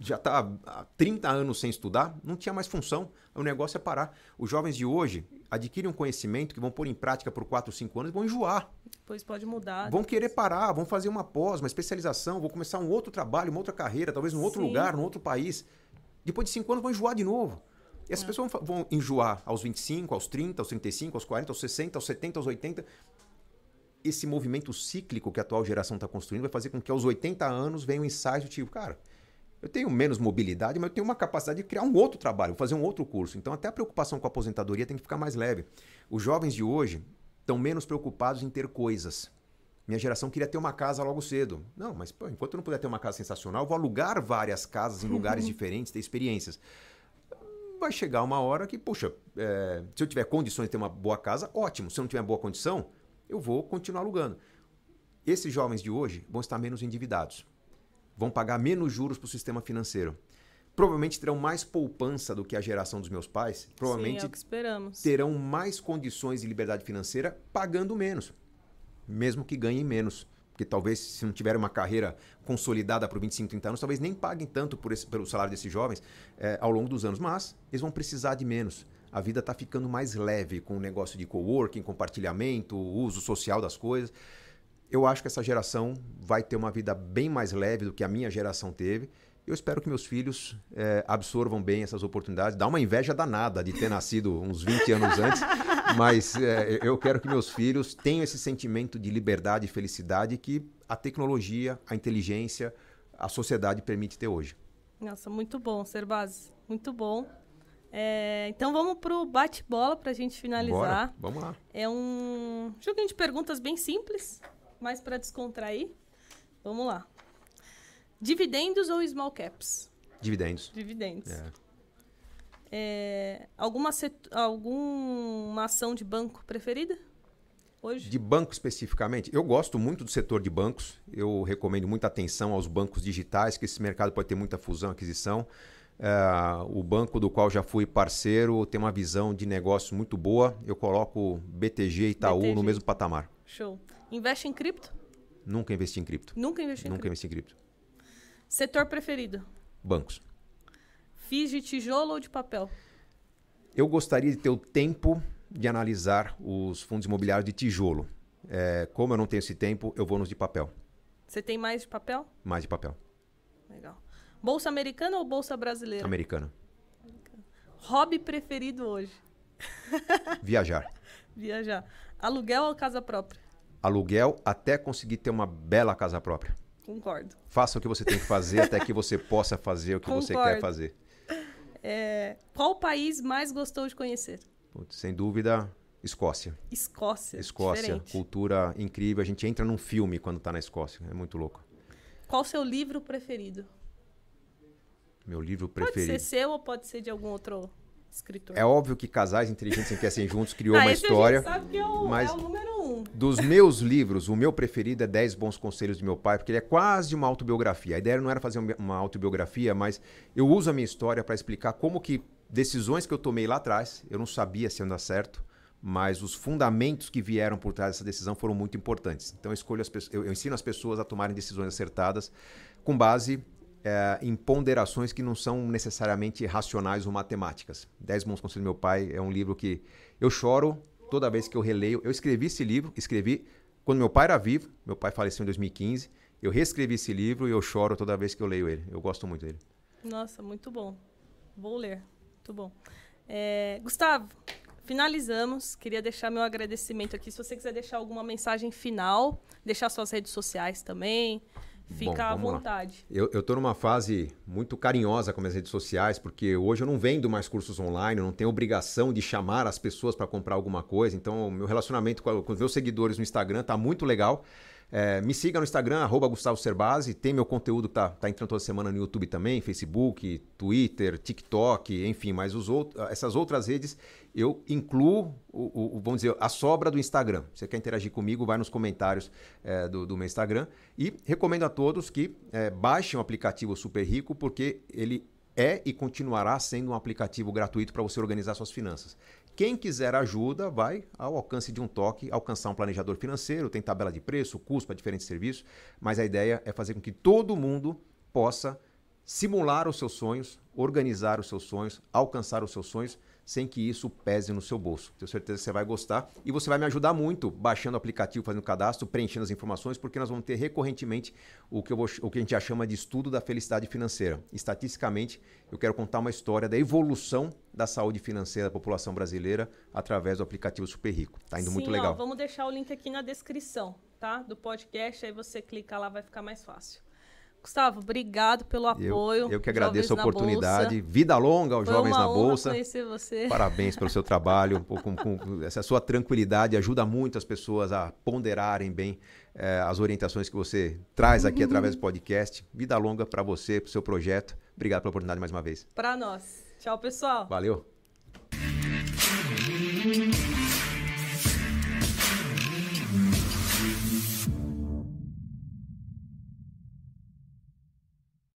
Speaker 2: já está há 30 anos sem estudar, não tinha mais função. O negócio é parar. Os jovens de hoje adquirem um conhecimento que vão pôr em prática por 4, 5 anos e vão enjoar.
Speaker 1: Depois pode mudar.
Speaker 2: Vão querer parar, vão fazer uma pós, uma especialização, vão começar um outro trabalho, uma outra carreira, talvez num outro Sim. lugar, num outro país. Depois de 5 anos vão enjoar de novo. E essas pessoas vão enjoar aos 25, aos 30, aos 35, aos 40, aos 60, aos 70, aos 80 esse movimento cíclico que a atual geração está construindo vai fazer com que aos 80 anos venha um ensaio tipo, cara, eu tenho menos mobilidade, mas eu tenho uma capacidade de criar um outro trabalho, fazer um outro curso. Então, até a preocupação com a aposentadoria tem que ficar mais leve. Os jovens de hoje estão menos preocupados em ter coisas. Minha geração queria ter uma casa logo cedo. Não, mas pô, enquanto eu não puder ter uma casa sensacional, eu vou alugar várias casas em lugares diferentes, ter experiências. Vai chegar uma hora que, puxa, é, se eu tiver condições de ter uma boa casa, ótimo. Se eu não tiver boa condição, eu vou continuar alugando. Esses jovens de hoje vão estar menos endividados vão pagar menos juros para o sistema financeiro. Provavelmente terão mais poupança do que a geração dos meus pais. Provavelmente
Speaker 1: Sim, é o que esperamos.
Speaker 2: terão mais condições de liberdade financeira pagando menos, mesmo que ganhem menos. Porque talvez, se não tiverem uma carreira consolidada por 25, 30 anos, talvez nem paguem tanto por esse, pelo salário desses jovens é, ao longo dos anos. Mas eles vão precisar de menos. A vida está ficando mais leve com o negócio de coworking, compartilhamento, uso social das coisas eu acho que essa geração vai ter uma vida bem mais leve do que a minha geração teve. Eu espero que meus filhos é, absorvam bem essas oportunidades. Dá uma inveja danada de ter nascido uns 20 anos antes, mas é, eu quero que meus filhos tenham esse sentimento de liberdade e felicidade que a tecnologia, a inteligência, a sociedade permite ter hoje.
Speaker 1: Nossa, muito bom, Serbaz. Muito bom. É, então vamos pro bate-bola pra gente finalizar.
Speaker 2: Bora, vamos lá.
Speaker 1: É um joguinho de perguntas bem simples, mas para descontrair. Vamos lá. Dividendos ou small caps?
Speaker 2: Dividendos.
Speaker 1: Dividendos.
Speaker 2: É.
Speaker 1: É, alguma, alguma ação de banco preferida? Hoje?
Speaker 2: De banco especificamente, eu gosto muito do setor de bancos. Eu recomendo muita atenção aos bancos digitais, que esse mercado pode ter muita fusão, aquisição. É, o banco do qual já fui parceiro tem uma visão de negócio muito boa. Eu coloco BTG e Itaú
Speaker 1: BTG.
Speaker 2: no mesmo patamar.
Speaker 1: Show. Investe em cripto?
Speaker 2: Nunca investi em cripto.
Speaker 1: Nunca investi em
Speaker 2: Nunca
Speaker 1: cripto.
Speaker 2: investi em cripto.
Speaker 1: Setor preferido?
Speaker 2: Bancos.
Speaker 1: Fiz de tijolo ou de papel?
Speaker 2: Eu gostaria de ter o tempo de analisar os fundos imobiliários de tijolo. É, como eu não tenho esse tempo, eu vou nos de papel.
Speaker 1: Você tem mais de papel?
Speaker 2: Mais de papel.
Speaker 1: Legal. Bolsa americana ou bolsa brasileira?
Speaker 2: Americana.
Speaker 1: Hobby preferido hoje?
Speaker 2: Viajar.
Speaker 1: Viajar. Aluguel ou casa própria?
Speaker 2: Aluguel até conseguir ter uma bela casa própria.
Speaker 1: Concordo.
Speaker 2: Faça o que você tem que fazer até que você possa fazer o que você
Speaker 1: Concordo.
Speaker 2: quer fazer.
Speaker 1: É, qual país mais gostou de conhecer?
Speaker 2: Putz, sem dúvida, Escócia.
Speaker 1: Escócia.
Speaker 2: Escócia,
Speaker 1: Diferente.
Speaker 2: cultura incrível. A gente entra num filme quando tá na Escócia. É muito louco.
Speaker 1: Qual o seu livro preferido?
Speaker 2: Meu livro
Speaker 1: Pode
Speaker 2: preferido.
Speaker 1: ser seu ou pode ser de algum outro escritor?
Speaker 2: É óbvio que Casais Inteligentes em Querem Juntos criou
Speaker 1: ah,
Speaker 2: uma história.
Speaker 1: A gente sabe que é o,
Speaker 2: mas-
Speaker 1: é o número um.
Speaker 2: Dos meus livros, o meu preferido é 10 Bons Conselhos do Meu Pai, porque ele é quase uma autobiografia. A ideia não era fazer um- uma autobiografia, mas eu uso a minha história para explicar como que decisões que eu tomei lá atrás, eu não sabia se ia dar certo, mas os fundamentos que vieram por trás dessa decisão foram muito importantes. Então eu, escolho as eu, eu ensino as pessoas a tomarem decisões acertadas com base eh, em ponderações que não são necessariamente racionais ou matemáticas. 10 Bons Conselhos do Meu Pai é um livro que eu choro toda vez que eu releio. Eu escrevi esse livro, escrevi quando meu pai era vivo, meu pai faleceu em 2015. Eu reescrevi esse livro e eu choro toda vez que eu leio ele. Eu gosto muito dele.
Speaker 1: Nossa, muito bom. Vou ler. Muito bom. É, Gustavo, finalizamos. Queria deixar meu agradecimento aqui. Se você quiser deixar alguma mensagem final, deixar suas redes sociais também, fica
Speaker 2: Bom,
Speaker 1: à
Speaker 2: lá.
Speaker 1: vontade.
Speaker 2: Eu, eu tô numa fase muito carinhosa com minhas redes sociais, porque hoje eu não vendo mais cursos online, eu não tenho obrigação de chamar as pessoas para comprar alguma coisa. Então, o meu relacionamento com, a- com os meus seguidores no Instagram tá muito legal. É, me siga no Instagram, arroba Gustavo Cerbasi. Tem meu conteúdo que tá, tá entrando toda semana no YouTube também, Facebook, Twitter, TikTok, enfim, mas os outros, essas outras redes eu incluo, o, o- vamos dizer, a sobra do Instagram. Você quer interagir comigo, vai nos comentários é, do, do meu Instagram. E recomendo a todos que é, baixem o aplicativo Super Rico, porque ele é e continuará sendo um aplicativo gratuito para você organizar suas finanças. Quem quiser ajuda, vai ao alcance de um toque, alcançar um planejador financeiro, tem tabela de preço, custo para diferentes serviços, mas a ideia é fazer com que todo mundo possa simular os seus sonhos, organizar os seus sonhos, alcançar os seus sonhos, sem que isso pese no seu bolso. Tenho certeza que você vai gostar e você vai me ajudar muito baixando o aplicativo, fazendo o cadastro, preenchendo as informações, porque nós vamos ter recorrentemente o que, vou- o que a gente já chama de estudo da felicidade financeira. Estatisticamente, eu quero contar uma história da evolução da saúde financeira da população brasileira através do aplicativo Super Rico. Tá indo muito
Speaker 1: Sim, ó,
Speaker 2: legal.
Speaker 1: vamos deixar o link aqui na descrição, tá? Do podcast, aí você clica lá, vai ficar mais fácil. Gustavo, obrigado pelo
Speaker 2: Eu,
Speaker 1: apoio.
Speaker 2: eu que agradeço a
Speaker 1: Jovens na
Speaker 2: oportunidade. Vida longa aos
Speaker 1: Foi
Speaker 2: jovens na Bolsa.
Speaker 1: conhecer você.
Speaker 2: Parabéns pelo seu trabalho. Com- com- essa sua tranquilidade ajuda muito as pessoas a ponderarem bem eh, as orientações que você traz aqui através do podcast. Vida longa para você, para o seu projeto. Obrigado pela oportunidade mais uma vez.
Speaker 1: Pra nós. Tchau, pessoal.
Speaker 2: Valeu.